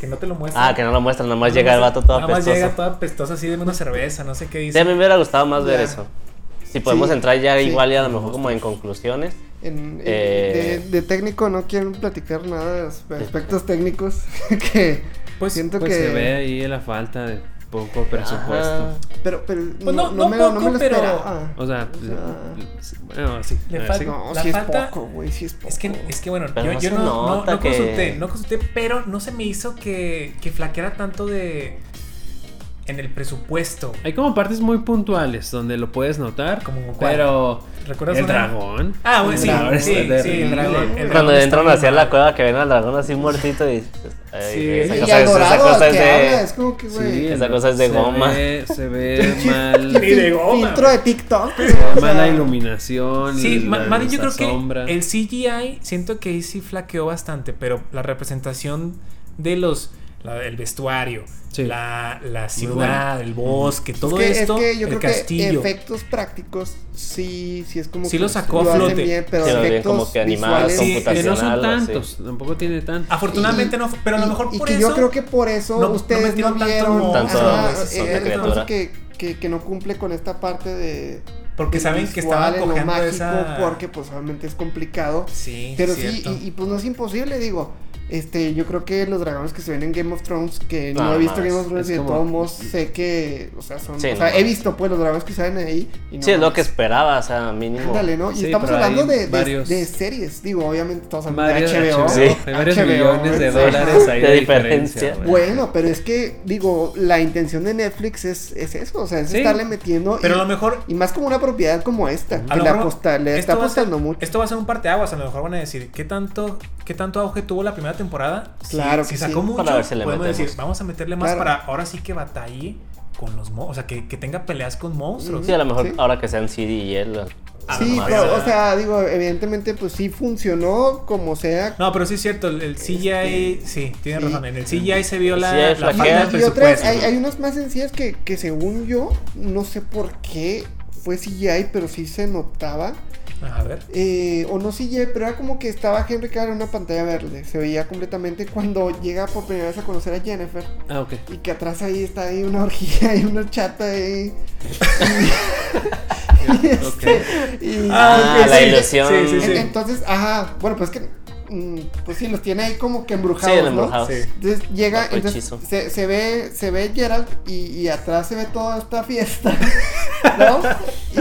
S3: Que no te lo muestran.
S4: Ah, que no lo muestran, nada más llega el vato todo
S3: Nada más llega todo apestoso así de una cerveza, no sé qué
S4: Sí,
S3: dice.
S4: a mí me hubiera gustado más ver eso. Si podemos
S2: Sí,
S4: entrar ya
S2: sí.
S4: igual y a lo mejor como en conclusiones.
S2: En- en-
S4: Eh,
S2: de, de técnico no quieren platicar nada de los aspectos técnicos que
S3: Pues-
S2: siento
S1: Pues
S2: que
S1: se ve ahí la falta de poco presupuesto.
S4: Ajá.
S2: pero pero
S3: Pues no-
S2: no,
S3: no
S2: me, lo- no
S3: poco,
S2: me lo
S3: pero-
S2: esperaba.
S1: O sea,
S2: O sea,
S1: bueno, sí.
S3: Le falta-
S1: sí.
S2: no,
S3: la
S2: sí es
S3: falta-
S2: poco, güey, sí es poco.
S3: Es que, es que bueno,
S4: Pero
S3: yo,
S4: no
S3: yo no, no, no
S4: que-
S3: consulté, no consulté, pero no se me hizo que, que flaqueara tanto de en el presupuesto.
S1: Hay como partes muy puntuales donde lo puedes notar.
S3: ¿Como cuál?
S1: pero
S3: ¿Recuerdas
S1: el
S3: una?
S1: dragón.
S3: Ah, bueno, sí,
S1: El
S3: sí, sí, el dragón. el
S4: Cuando entran hacia
S3: mal.
S4: la cueva que ven al dragón así muertito y. ay,
S3: Sí,
S4: esa cosa es, esa cosa de.
S2: es como que, güey.
S1: Sí,
S4: Esa cosa es de
S1: se
S4: goma.
S1: Ve, se ve mal.
S3: Ni de goma.
S2: Filtro de TikTok. o
S1: mala iluminación.
S3: Sí,
S1: la-
S3: yo creo
S1: sombra.
S3: que el CGI siento que ahí sí flaqueó bastante, pero la representación de los la- el vestuario,
S1: Sí.
S3: la, la ciudad, el bosque, todo
S2: es que,
S3: esto,
S2: es que yo
S3: el
S2: creo que
S3: castillo.
S2: efectos prácticos sí, sí es como
S3: Sí
S2: que
S3: lo sacó a
S2: hacen
S3: flote.
S2: bien, pero
S4: Sí, lo bien
S2: efectos
S4: como que animados,
S2: visuales,
S3: Sí,
S1: que no son tantos, tampoco tiene tanto.
S3: Afortunadamente no, fue- pero a lo
S2: y-
S3: mejor
S2: y
S3: por
S2: que
S3: eso
S2: yo creo que por eso
S3: no- no
S2: ustedes no,
S3: tanto
S2: vieron
S3: monstruo,
S2: ajá,
S3: es
S2: eh, que, que, que no cumple con esta parte de
S3: porque saben que
S2: lo
S3: cogiendo
S2: mágico
S3: esa
S2: porque pues obviamente es complicado
S3: Sí,
S2: pero sí
S3: cierto.
S2: y, y, pues no es imposible digo este yo creo que los dragones que se ven en Game of Thrones que no,
S4: No,
S2: he visto Game of Thrones
S1: es
S2: y de
S1: como-
S2: todos modos sé que o sea son
S4: Sí,
S2: o
S4: no
S2: sea he visto pues los dragones que salen ahí y no
S4: Sí, es lo que esperaba, o sea, mínimo.
S2: Ándale, ¿no? Y
S1: Sí,
S2: estamos hablando de, de-
S1: varios-
S2: de series. Digo, obviamente estamos hablando de HBO.
S4: Sí.
S1: Hay varios
S2: HBO,
S1: millones de dólares ahí
S4: De
S1: de,
S4: diferencia.
S2: Bueno, pero es que, digo, la intención de Netflix es, es eso, o sea, es
S1: Sí.
S2: estarle metiendo.
S3: pero
S2: y,
S3: a lo mejor
S2: y más como una propiedad como esta,
S3: A
S2: que
S3: lo
S2: le, aposta- está
S3: ser-
S2: apostando mucho.
S3: Esto va a ser un parteaguas. A lo mejor van a decir, ¿qué tanto, qué tanto auge tuvo la primera temporada?
S2: Claro
S3: si,
S2: que
S3: sacó
S2: sí.
S3: mucho,
S4: Para ver si le
S3: podemos
S4: metemos.
S3: decir, vamos a meterle más
S2: Claro.
S3: para ahora sí que batalle con los monstruos. O sea, que, que tenga peleas con monstruos.
S4: Sí, a lo mejor
S2: Sí.
S4: ahora que sean CD y él,
S2: Sí, pero, o sea, digo, evidentemente, pues sí funcionó como sea.
S3: No, pero sí es cierto, el, el CGI, sí, tiene
S2: sí.
S3: razón. En el CGI se vio la, la
S4: flaquea.
S3: falta de
S2: y otras, hay, hay unas más sencillas que, que según yo, no sé por qué fue CGI, pero sí se notaba.
S3: A ver.
S2: Eh, o no CGI, pero era como que estaba Henry Cavill en una pantalla verde. Se veía completamente cuando llega por primera vez a conocer a Jennifer.
S1: Ah, ok.
S2: Y que atrás ahí está ahí una orgía y una chata ahí. y, este, y-
S4: Ah, la
S2: sí,
S4: ilusión.
S3: Sí, sí, sí.
S2: en- Entonces, ajá, bueno, pues que, pues sí, los tiene ahí como que embrujados,
S4: Sí, el
S2: ¿no?
S3: Sí.
S2: Entonces llega, entonces se, se ve, se ve Gerald y, y atrás se ve toda esta fiesta, ¿no?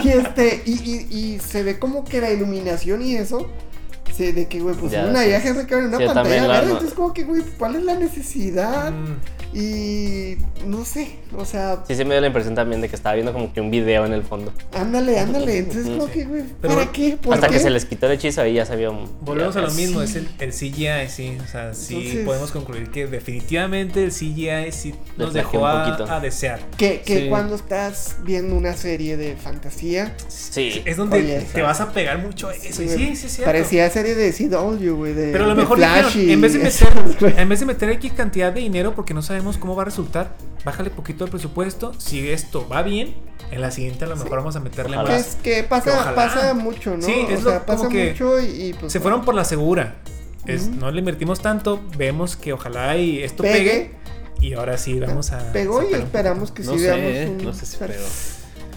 S2: Y este, y, y, y se ve como que la iluminación y eso, se, de que, güey, pues
S4: Ya,
S2: una
S4: sí.
S2: viaje se cae en una
S4: Sí,
S2: pantalla verde, entonces como que, güey, ¿cuál es la necesidad?
S3: Mm,
S2: Y no sé, o sea,
S4: Sí, se me dio la impresión también de que estaba viendo como que un video en el fondo.
S2: ándale, ándale, entonces como
S3: Sí.
S2: que, güey,
S3: Pero
S2: ¿para qué? ¿Por
S4: Hasta
S2: qué?
S4: que se les quitó el hechizo ahí ya vio.
S3: Volvemos
S4: ya-
S3: a lo mismo,
S2: sí.
S3: es el, el CGI, sí. O sea, sí
S2: Entonces-
S3: podemos concluir que definitivamente el CGI sí nos dejó
S4: un
S3: a,
S4: poquito.
S3: a desear.
S2: Que, que
S1: Sí.
S2: cuando estás viendo una serie de fantasía,
S4: Sí.
S3: Es donde
S2: Oye,
S3: te vas a pegar mucho a eso. sí, sí, es cierto.
S2: parecía serie de CW, güey, de
S3: Pero a lo
S2: de
S3: mejor
S2: Flash
S3: dijeron,
S2: y
S3: en vez de meter, en vez de meter X cantidad de dinero porque no sabemos cómo va a resultar, bájale poquito el presupuesto. Si esto va bien, en la siguiente a lo mejor vamos a meterle
S4: Ojalá.
S3: Más.
S2: es que pasa, pasa mucho, ¿no?
S3: Sí, es
S2: o
S3: lo-
S2: sea,
S3: como
S2: pasa
S3: que
S2: mucho y, y, pues
S3: Se fueron por la segura. Es. No le invertimos tanto, vemos que ojalá y esto
S2: Pegue.
S3: pegue. Y ahora sí vamos a.
S2: pegó y esperamos que
S1: No
S2: sí
S1: sé,
S2: veamos
S1: eh,
S2: un
S1: no sé si pegó.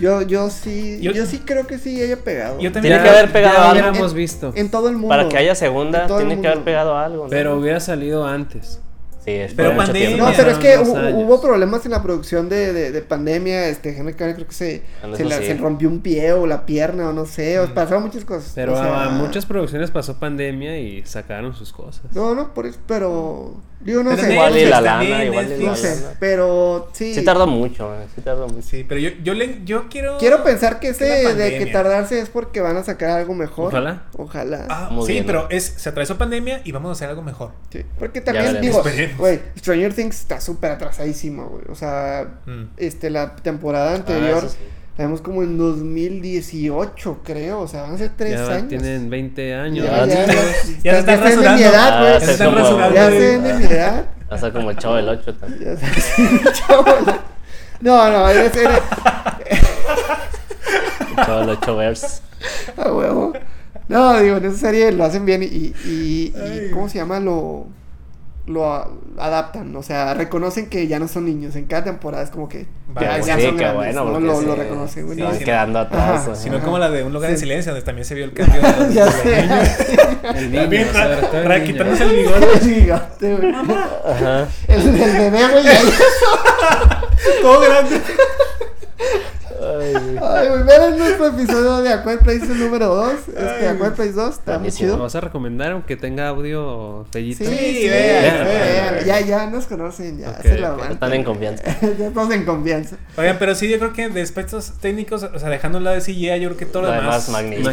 S2: Yo yo sí
S3: Yo-
S2: yo, sí creo que sí haya pegado.
S3: Yo también-
S4: Tiene que haber pegado algo.
S2: En-
S1: visto.
S2: en todo el mundo.
S4: Para que haya segunda, tiene que haber pegado algo. ¿no?
S1: Pero hubiera salido antes.
S4: Sí, es
S3: Pero pandemia.
S4: tiempo.
S2: No, pero es que hubo problemas en la producción de, de, de pandemia. Este, Henry Cavill creo que se,
S4: Bueno,
S2: se, la-
S4: sí.
S2: se rompió un pie o la pierna o no sé. O
S3: Mm.
S2: pasaron muchas cosas.
S1: Pero
S2: o sea,
S1: a muchas producciones pasó pandemia y sacaron sus cosas.
S2: No, no, por eso, pero. Digo, no
S3: Pero
S2: sé.
S4: Igual y la lana, igual y la.
S2: No sé,
S4: lana.
S2: pero sí.
S4: Sí tardó mucho, eh, sí tardó mucho.
S3: Sí, pero yo, yo, le, yo quiero.
S2: Quiero pensar que ese de que tardarse es porque van a sacar algo mejor.
S1: Ojalá.
S2: Ojalá.
S3: Ah,
S4: Muy
S3: sí,
S4: bien,
S3: pero
S4: ¿no?
S3: es, se atravesó pandemia y vamos a hacer algo mejor.
S2: Sí, Porque también, digo,
S3: Esperemos.
S2: Güey, Stranger Things está súper atrasadísimo, güey. O sea,
S3: Mm.
S2: este, la temporada
S4: Ah,
S2: anterior,
S4: sí.
S2: la vemos como en 2018, creo. O sea, van a ser tres
S1: ya
S2: años.
S1: tienen 20 años.
S2: Ya, ya, ya,
S3: Ya se
S2: ya
S3: están
S2: de mi
S3: rasurando.
S2: edad,
S4: Ah,
S2: güey.
S4: se
S3: Se están
S4: como-
S3: rasurando.
S2: Ya
S3: güey.
S2: se ven de mi edad.
S4: Va a ser como el chavo del 8 también.
S2: Ya sabes, sí, chavo. No, no, eres, eres,
S4: El chavo del 8 verse.
S2: a huevo. No, digo, en esa serie lo hacen bien y, y, y-. ¿cómo se llama? Lo, lo a- adaptan, o sea, reconocen que ya no son niños. En cada temporada es como que ya,
S3: Vale,
S2: ya
S4: sí,
S2: son
S4: qué
S2: grandes,
S4: bueno,
S2: ¿no? Lo,
S4: sí,
S2: lo reconocen,
S3: Sí, sí.
S4: quedando atrás.
S2: Ajá.
S3: Sino como la de Un lugar en silencio, donde también se vio el cambio. de los-
S2: ya
S3: de los niños.
S1: El niño, todo el niño.
S3: quitándose el bigote.
S2: El bigote, güey.
S4: Ajá.
S2: El, el bebé, güey.
S3: Todo grande.
S4: Ay, güey.
S2: Ay, güey, vean nuestro episodio de Aquel Place número 2. Este, Aquel Place 2, está muy
S4: buenísimo.
S1: ¿Lo
S2: chido.
S1: vas a recomendar aunque tenga audio fellito?
S2: Sí,
S3: Sí,
S2: sí,
S3: vean,
S2: vean,
S3: vean.
S2: Ya, ya nos conocen, ya
S1: Ok,
S2: se la
S1: ok.
S2: van.
S4: Están en confianza.
S2: ya estamos en confianza.
S3: Oigan, pero sí, yo creo que de aspectos técnicos, o sea, dejando un lado de CGI, yo creo que todo lo demás.
S4: magnífico.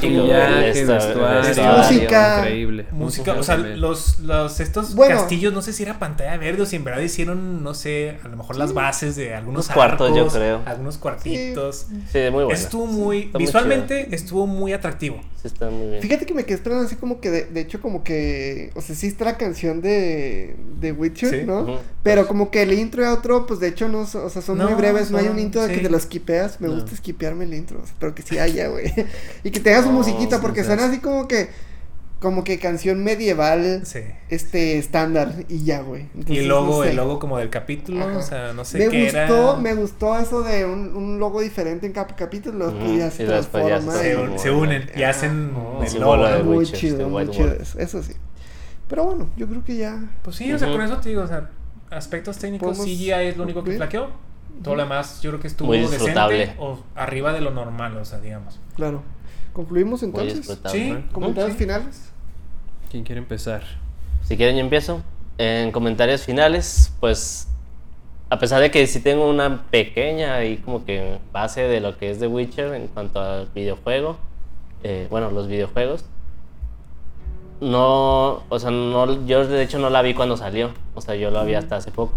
S2: Música.
S1: increíble.
S3: Música, o sea, los, los estos
S2: Bueno.
S3: castillos, no sé si era pantalla verde o si en verdad hicieron, no sé, a lo mejor las bases de algunos
S4: Unos cuartos, yo creo.
S3: algunos cuartitos.
S4: Sí, muy bueno.
S3: Estuvo muy, visualmente estuvo muy atractivo.
S4: Sí, está muy bien.
S2: Fíjate que me quedé esperando así como que, de, de hecho, como que, o sea, sí está la canción de, de Witcher,
S3: Sí.
S2: ¿no?
S4: Ujú.
S2: Pero como que el intro y outro, pues de hecho no, son- o sea, son muy breves, no hay
S3: son-
S2: un intro de que te lo skipeas, me
S1: No.
S2: gusta skipearme el intro, o sea, pero que sí haya, güey. y que tenga su musiquita, porque
S1: sí.
S2: así como que, como que canción medieval,
S3: Sí.
S2: este, estándar, y ya, güey.
S3: Y el logo,
S2: no sé.
S3: el logo como del capítulo,
S2: Ajá.
S3: o sea, no sé
S2: me
S3: qué
S2: gustó,
S3: era.
S2: me gustó eso de un, un logo diferente en cada capítulo, que
S4: Ujú,
S2: ya se
S4: y después ya
S2: transforma.
S3: se, unen y hacen
S2: Oh,
S3: el
S4: sí,
S3: logo.
S4: de
S2: muy
S4: Witcher,
S2: chido, muy chido eso, eso sí. Pero bueno, yo creo que ya.
S3: Pues sí, o sea, con eso te digo, o sea, aspectos técnicos,
S2: Podemos
S3: CGI es lo único que flaqueó. Todo lo demás yo creo que estuvo decente o arriba de lo normal, o sea, digamos.
S2: Claro. Concluimos entonces.
S3: Sí.
S2: Comentarios
S3: Sí.
S2: finales.
S1: ¿Quién quiere empezar?
S4: Si quieren yo empiezo. En comentarios finales, pues a pesar de que sí tengo una pequeña ahí como que base de lo que es The Witcher en cuanto al videojuego, eh, bueno, los videojuegos, no, o sea, no, yo de hecho no la vi cuando salió, o sea, yo la vi hasta hace poco.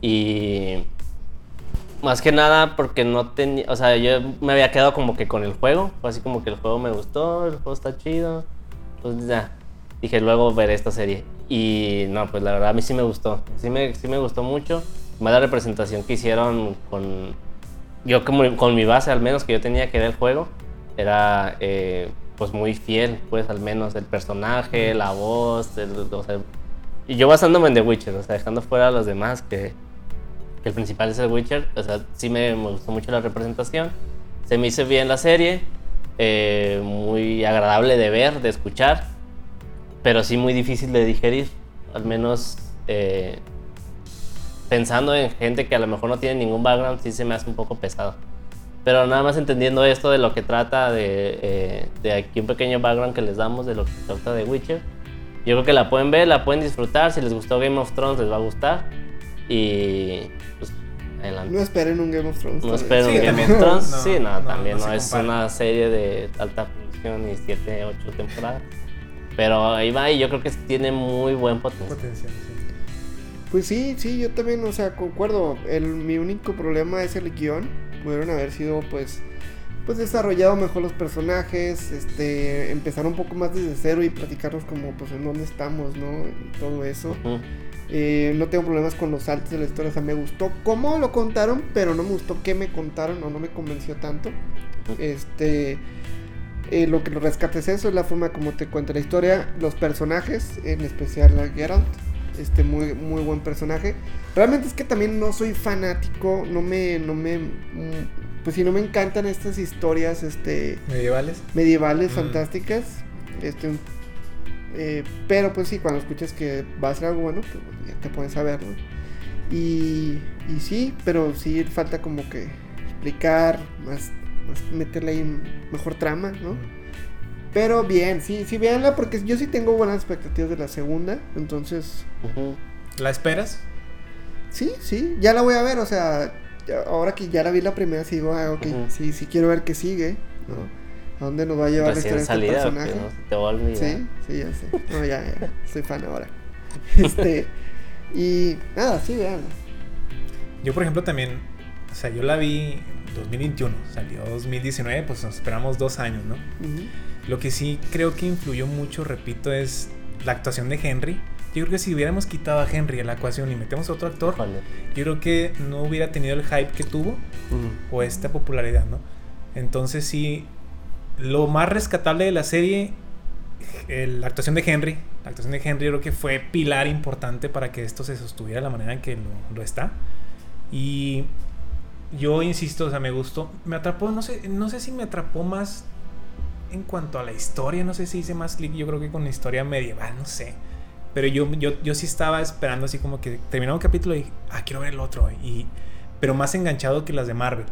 S4: Y Más que nada porque no tenía, o sea, yo me había quedado como que con el juego, fue así como que el juego me gustó, el juego está chido, pues ya, dije luego veré esta serie. Y no, pues la verdad a mí sí me gustó, sí me, sí me gustó mucho, más la representación que hicieron con, yo como con mi base al menos que yo tenía que ver el juego, era eh, pues muy fiel, pues al menos el personaje, la voz, el- o sea, y yo basándome en The Witcher, o sea, dejando fuera a los demás que que el principal es el Witcher, o sea, sí me, me gustó mucho la representación, se me hizo bien la serie, eh, muy agradable de ver, de escuchar, pero sí muy difícil de digerir, al menos eh, pensando en gente que a lo mejor no tiene ningún background, sí se me hace un poco pesado. Pero nada más entendiendo esto de lo que trata, de, eh, de aquí un pequeño background que les damos de lo que trata de Witcher, yo creo que la pueden ver, la pueden disfrutar, si les gustó Game of Thrones les va a gustar. Y pues adelante.
S2: No esperen un Game of Thrones.
S4: No espero
S3: Sí,
S4: un Game
S3: también.
S4: of Thrones.
S3: No,
S4: sí, no,
S3: no,
S4: también
S3: no
S4: no, es una serie de alta producción y 7, 8 temporadas. Pero ahí va y yo creo que tiene muy buen potencial.
S3: Potencial, sí.
S2: Pues sí, sí, yo también, o sea, concuerdo. El, mi único problema es el guion. Pudieron haber sido, pues, pues desarrollado mejor los personajes, este, empezar un poco más desde cero y platicarnos como, pues, en dónde estamos, ¿no? Y todo eso.
S4: Ujú.
S2: Eh, no tengo problemas con los saltos de la historia, o sea, me gustó cómo lo contaron, pero no me gustó qué me contaron o no me convenció tanto. Este, eh, lo que lo rescata es eso, es la forma como te cuenta la historia, los personajes, en especial a Geralt, este muy muy buen personaje. Realmente es que también no soy fanático, no me no me mm, pues si no me encantan estas historias este
S3: Medievales.
S2: medievales
S3: Mm.
S2: fantásticas. Este, eh, pero pues sí, cuando escuchas que va a ser algo bueno, pues ya te pones a verlo. Y, y sí, pero sí falta como que explicar, más, más meterle ahí mejor trama, ¿no? Pero bien, sí, sí, véanla porque yo sí tengo buenas expectativas de la segunda. Entonces.
S3: ¿La esperas?
S2: sí, sí, ya la voy a ver. O sea, ahora que ya la vi la primera, sigo, ah, ok, sí, sí quiero ver qué sigue, ¿no? ¿A dónde nos va a llevar la historia
S4: Recién
S2: de este
S4: salida,
S2: personaje?
S4: porque no te va a olvidar.
S2: Sí, sí, ya sé. No, ya, ya. Soy fan ahora. Este. Y nada, sí, vean.
S3: Yo, por ejemplo, también, o sea, yo la vi en 2021, salió 2019, pues nos esperamos dos años, ¿no? Lo que sí creo que influyó mucho, repito, es la actuación de Henry. Yo creo que si hubiéramos quitado a Henry de la ecuación y metemos a otro actor, yo creo que no hubiera tenido el hype que tuvo
S4: Ujú.
S3: o esta popularidad, ¿no? Entonces sí, lo más rescatable de la serie, el- la actuación de Henry, la actuación de Henry creo que fue pilar importante para que esto se sostuviera de la manera en que lo, lo está. Y yo insisto, o sea, me gustó, me atrapó, no sé, no sé si me atrapó más en cuanto a la historia, no sé si hice más clic, yo creo que con la historia medieval, no sé. Pero yo, yo, yo sí estaba esperando así como que terminaba un capítulo y dije, ah, quiero ver el otro. Y, pero más enganchado que las de Marvel.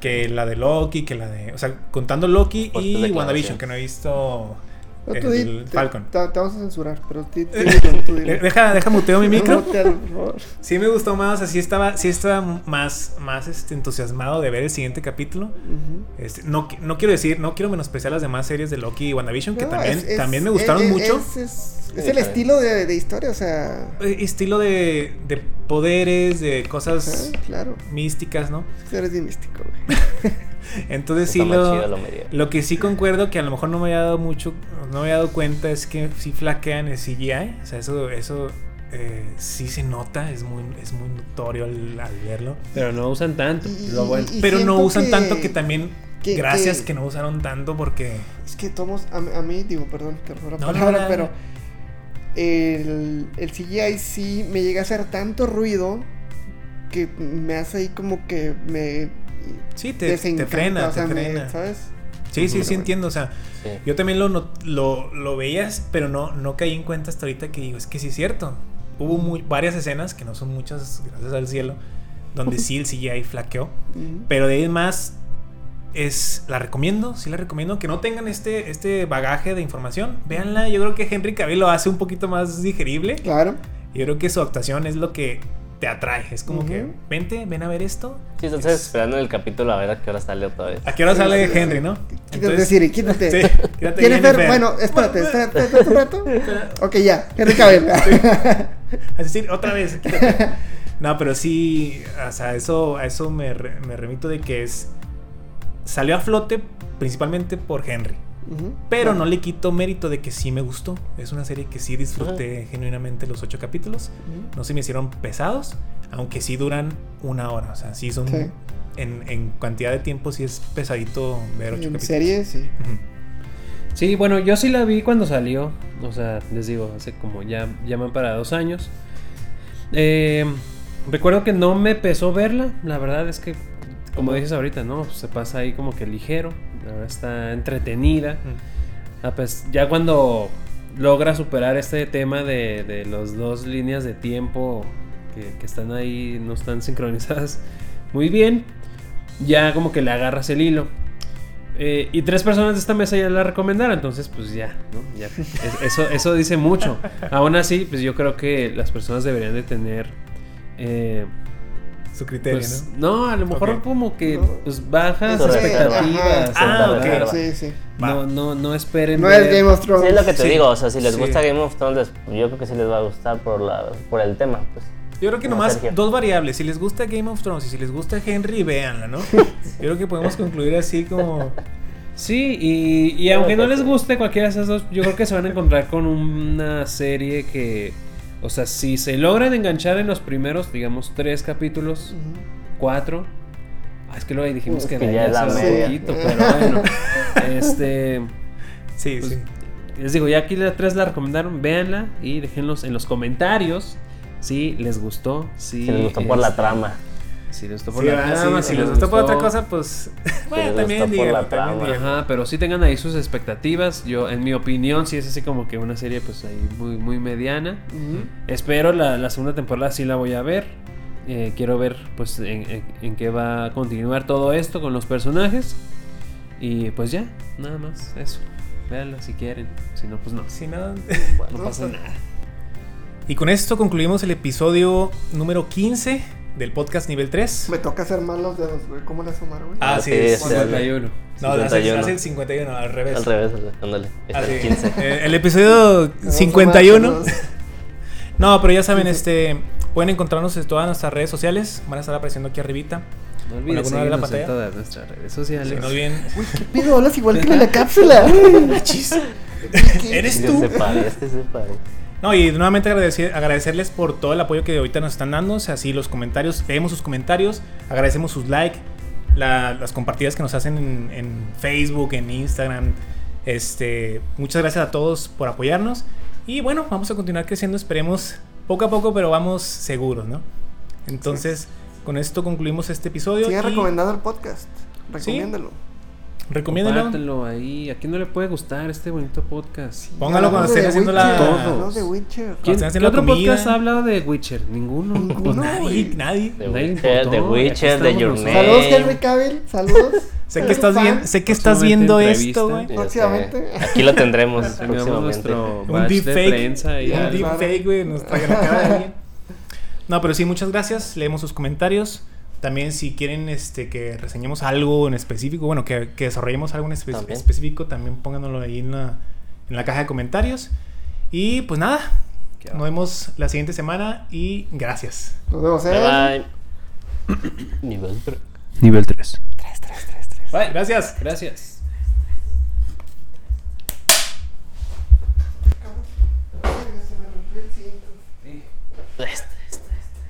S3: Que la de Loki, que la de... O sea, contando Loki
S4: Fuertes
S3: y. WandaVision, que no he visto
S2: No, tú di-
S3: el
S2: te,
S3: Falcon.
S2: Te, te vamos a censurar, pero ti- tú dilo, tú
S3: Deja, deja muteo mi micro.
S2: No.
S3: Sí me gustó más, o sea, sí estaba, sí estaba más, más este, entusiasmado de ver el siguiente capítulo.
S2: Ujú.
S3: Este, no, no quiero decir, no quiero menospreciar las demás series de Loki y WandaVision, que
S2: No,
S3: también,
S2: es-
S3: también me gustaron
S2: es-
S3: mucho.
S2: Es, es- el estilo de, de historia, o sea.
S3: Eh, Estilo de, de poderes, de cosas
S2: claro.
S3: místicas, ¿no?
S2: Eres bien místico, güey.
S3: Entonces sí
S4: Está
S3: lo,
S4: lo
S3: que sí concuerdo que a lo mejor no me había dado mucho, no me había dado cuenta es que sí flaquean el CGI, o sea, eso, eso eh, sí se nota, es muy, es muy notorio al, al verlo.
S1: Pero no usan tanto.
S2: Y-
S1: lo bueno.
S2: y
S3: Pero no usan
S2: que-
S3: tanto que también,
S2: que-
S3: gracias que,
S2: que-
S3: no usaron tanto porque...
S2: Es que tomos, a, a mí, digo, perdón, que
S3: no,
S2: palabra,
S3: no, no.
S2: pero el, el CGI sí me llega a hacer tanto ruido que me hace ahí como que me
S3: Sí, te, te frena,
S2: o sea,
S3: te
S2: me-
S3: frena.
S2: ¿sabes?
S3: Sí, sí, sí
S2: bueno.
S3: entiendo, o sea,
S4: Sí.
S3: yo también lo, lo, lo veías, pero no, no caí en cuenta hasta ahorita que digo, es que sí es cierto. Hubo muy, varias escenas, que no son muchas, gracias al cielo, donde sí el CGI flaqueó.
S2: Ujú.
S3: Pero de ahí más, es, la recomiendo, sí la recomiendo. Que no tengan este, este bagaje de información. Véanla, yo creo que Henry Cavill lo hace un poquito más digerible.
S2: Claro.
S3: Yo creo que su actuación es lo que te atrae. Es como que, vente, ven a ver esto.
S4: Sí, entonces esperando el capítulo a ver a qué hora sale otra vez.
S3: ¿A qué hora sale Henry, no?
S2: Quítate,
S3: Entonces-
S2: Siri, quítate.
S3: Sí, quítate,
S2: Jennifer,
S3: Jennifer.
S2: bueno, espérate, espérate, espérate un rato. Ok, ya, Henry Cavill.
S3: Es decir, otra vez. quítate. No, pero sí, o sea, eso, a eso me, re- me remito de que es. Salió a flote principalmente por Henry. Pero
S2: Bueno,
S3: no le quito mérito de que sí me gustó. Es una serie que sí disfruté genuinamente los ocho capítulos. No se me hicieron pesados, aunque sí duran una hora. O sea, sí son.
S2: Sí.
S3: En, en cantidad de tiempo sí es pesadito ver ocho
S2: En
S3: capítulos.
S2: serie, sí.
S1: Sí, bueno, yo sí la vi cuando salió. O sea, les digo, hace como ya, ya van para dos años. Eh, recuerdo que no me pesó verla. La verdad es que, como dices ahorita, ¿no? Se pasa ahí como que ligero. Está entretenida.
S3: Mm.
S1: Ah, pues ya cuando logra superar este tema de, de las dos líneas de tiempo que, que están ahí, no están sincronizadas muy bien, ya como que le agarras el hilo. Eh, y tres personas de esta mesa ya la recomendaron, entonces pues ya, ¿no? Ya, es- eso, eso dice mucho. Aún así, pues yo creo que las personas deberían de tener... eh,
S3: Su criterio,
S1: pues,
S3: ¿no?
S1: no, a lo mejor como que
S2: No.
S1: pues bajas expectativas.
S3: Ah,
S1: ¿no?
S3: ok.
S4: reserva.
S2: Sí, sí.
S1: No, no, no esperen.
S2: No es Game of Thrones.
S4: Sí, es lo que te
S3: Sí.
S4: digo, o sea, si les
S3: Sí.
S4: gusta Game of Thrones, yo creo que sí les va a gustar por, la, por el tema, pues.
S3: Yo creo que
S4: No,
S3: nomás
S4: Sergio.
S3: dos variables. Si les gusta Game of Thrones y si les gusta Henry, véanla, ¿no? Yo creo que podemos concluir así como.
S1: Sí, y, y aunque no les guste cualquiera de esas dos, yo creo que se van a encontrar con una serie que, o sea, si se logran enganchar en los primeros, digamos, tres capítulos, cuatro. Ah, es que luego ahí dijimos
S2: Es
S1: que,
S4: que ya la
S1: hace
S4: media.
S1: poquito, pero bueno. este,
S3: Sí,
S1: Pues,
S3: sí.
S1: les digo, ya aquí las tres la recomendaron, véanla y déjenlos en los comentarios si les gustó, si,
S4: Si les gustó por la trama.
S1: Si les gustó por
S3: Sí,
S1: la.
S3: Sí,
S1: trama,
S3: si les gustó por otra cosa, pues. Bueno,
S4: les
S3: también díganlo.
S1: Ajá, pero sí tengan ahí sus expectativas. Yo, en mi opinión, sí es así como que una serie, pues ahí muy, muy mediana. Espero la, la segunda temporada sí la voy a ver. Eh, quiero ver, pues, en, en- en qué va a continuar todo esto con los personajes. Y pues ya, nada más, eso. Véanla si quieren. Si no, pues no.
S3: Si no-
S1: No pasa nada.
S3: Y con esto concluimos el episodio número 15 del podcast nivel 3.
S2: Me toca hacer mal los dedos, güey. ¿Cómo le asomar, güey?
S3: Ah, sí,
S4: sí,
S3: es.
S4: sí.
S1: 51.
S3: No, hace,
S4: 51.
S3: hace el 51, al revés.
S4: Al revés, ándale.
S3: Ah,
S4: el
S3: sí.
S4: 15.
S3: Eh, el episodio
S2: Vamos a
S3: 51.
S2: sumar todos.
S3: No, pero ya saben, este pueden encontrarnos en todas nuestras redes sociales. Van a estar apareciendo aquí arribita.
S1: No olviden
S3: alguna vez la
S1: seguirnos en
S3: pantalla?
S1: todas nuestras redes sociales.
S3: Si no olviden.
S2: Uy, ¿qué pedo? Hablas igual que en la cápsula.
S3: ¿Eres tú?
S4: se se.
S3: No, y nuevamente agradecer, agradecerles por todo el apoyo que ahorita nos están dando. O sea, sí, los comentarios, leemos sus comentarios, agradecemos sus likes, la- las compartidas que nos hacen en, en Facebook, en Instagram. Este, muchas gracias a todos por apoyarnos. Y bueno, vamos a continuar creciendo, esperemos poco a poco, pero vamos seguros, ¿no? Entonces, con esto concluimos este episodio.
S2: Sigue
S3: y
S2: recomendando el podcast. Recomiéndalo.
S1: Compártanlo ahí. ¿A quién no le puede gustar este bonito podcast?
S3: Póngalo cuando
S2: de
S3: estén haciendo
S2: Witcher,
S3: la-
S1: Todos.
S2: de Witcher.
S1: ¿Quién, ¿qué
S3: la
S1: otro
S3: comida.
S1: podcast ha hablado de Witcher? Ninguno.
S2: Ninguno.
S3: Pues nadie, nadie.
S1: Nadie
S4: Witcher,
S1: estamos
S4: Your. Name.
S2: Saludos, Henry Cavill. Saludos.
S3: Sé que estás bien, sé que estás viendo esto, güey.
S2: Próximamente.
S4: Aquí lo tendremos próximamente.
S1: nuestro
S3: Un
S1: de
S3: deepfake.
S1: prensa y
S3: Un deepfake, güey. Nos traigan la cara de alguien. No, pero sí, muchas gracias. Leemos sus comentarios. También si quieren este, que reseñemos algo en específico, bueno, que, que desarrollemos algo en espe
S4: también.
S3: específico, también pónganlo ahí en la, en la caja de comentarios. Y pues nada,
S1: Qué
S3: nos vemos la siguiente semana y gracias.
S2: Nos vemos, eh.
S4: Bye, bye. Nivel 3.
S1: Nivel 3. 3, 3, 3, 3. Bye.
S3: Gracias.
S1: Gracias. Blessed.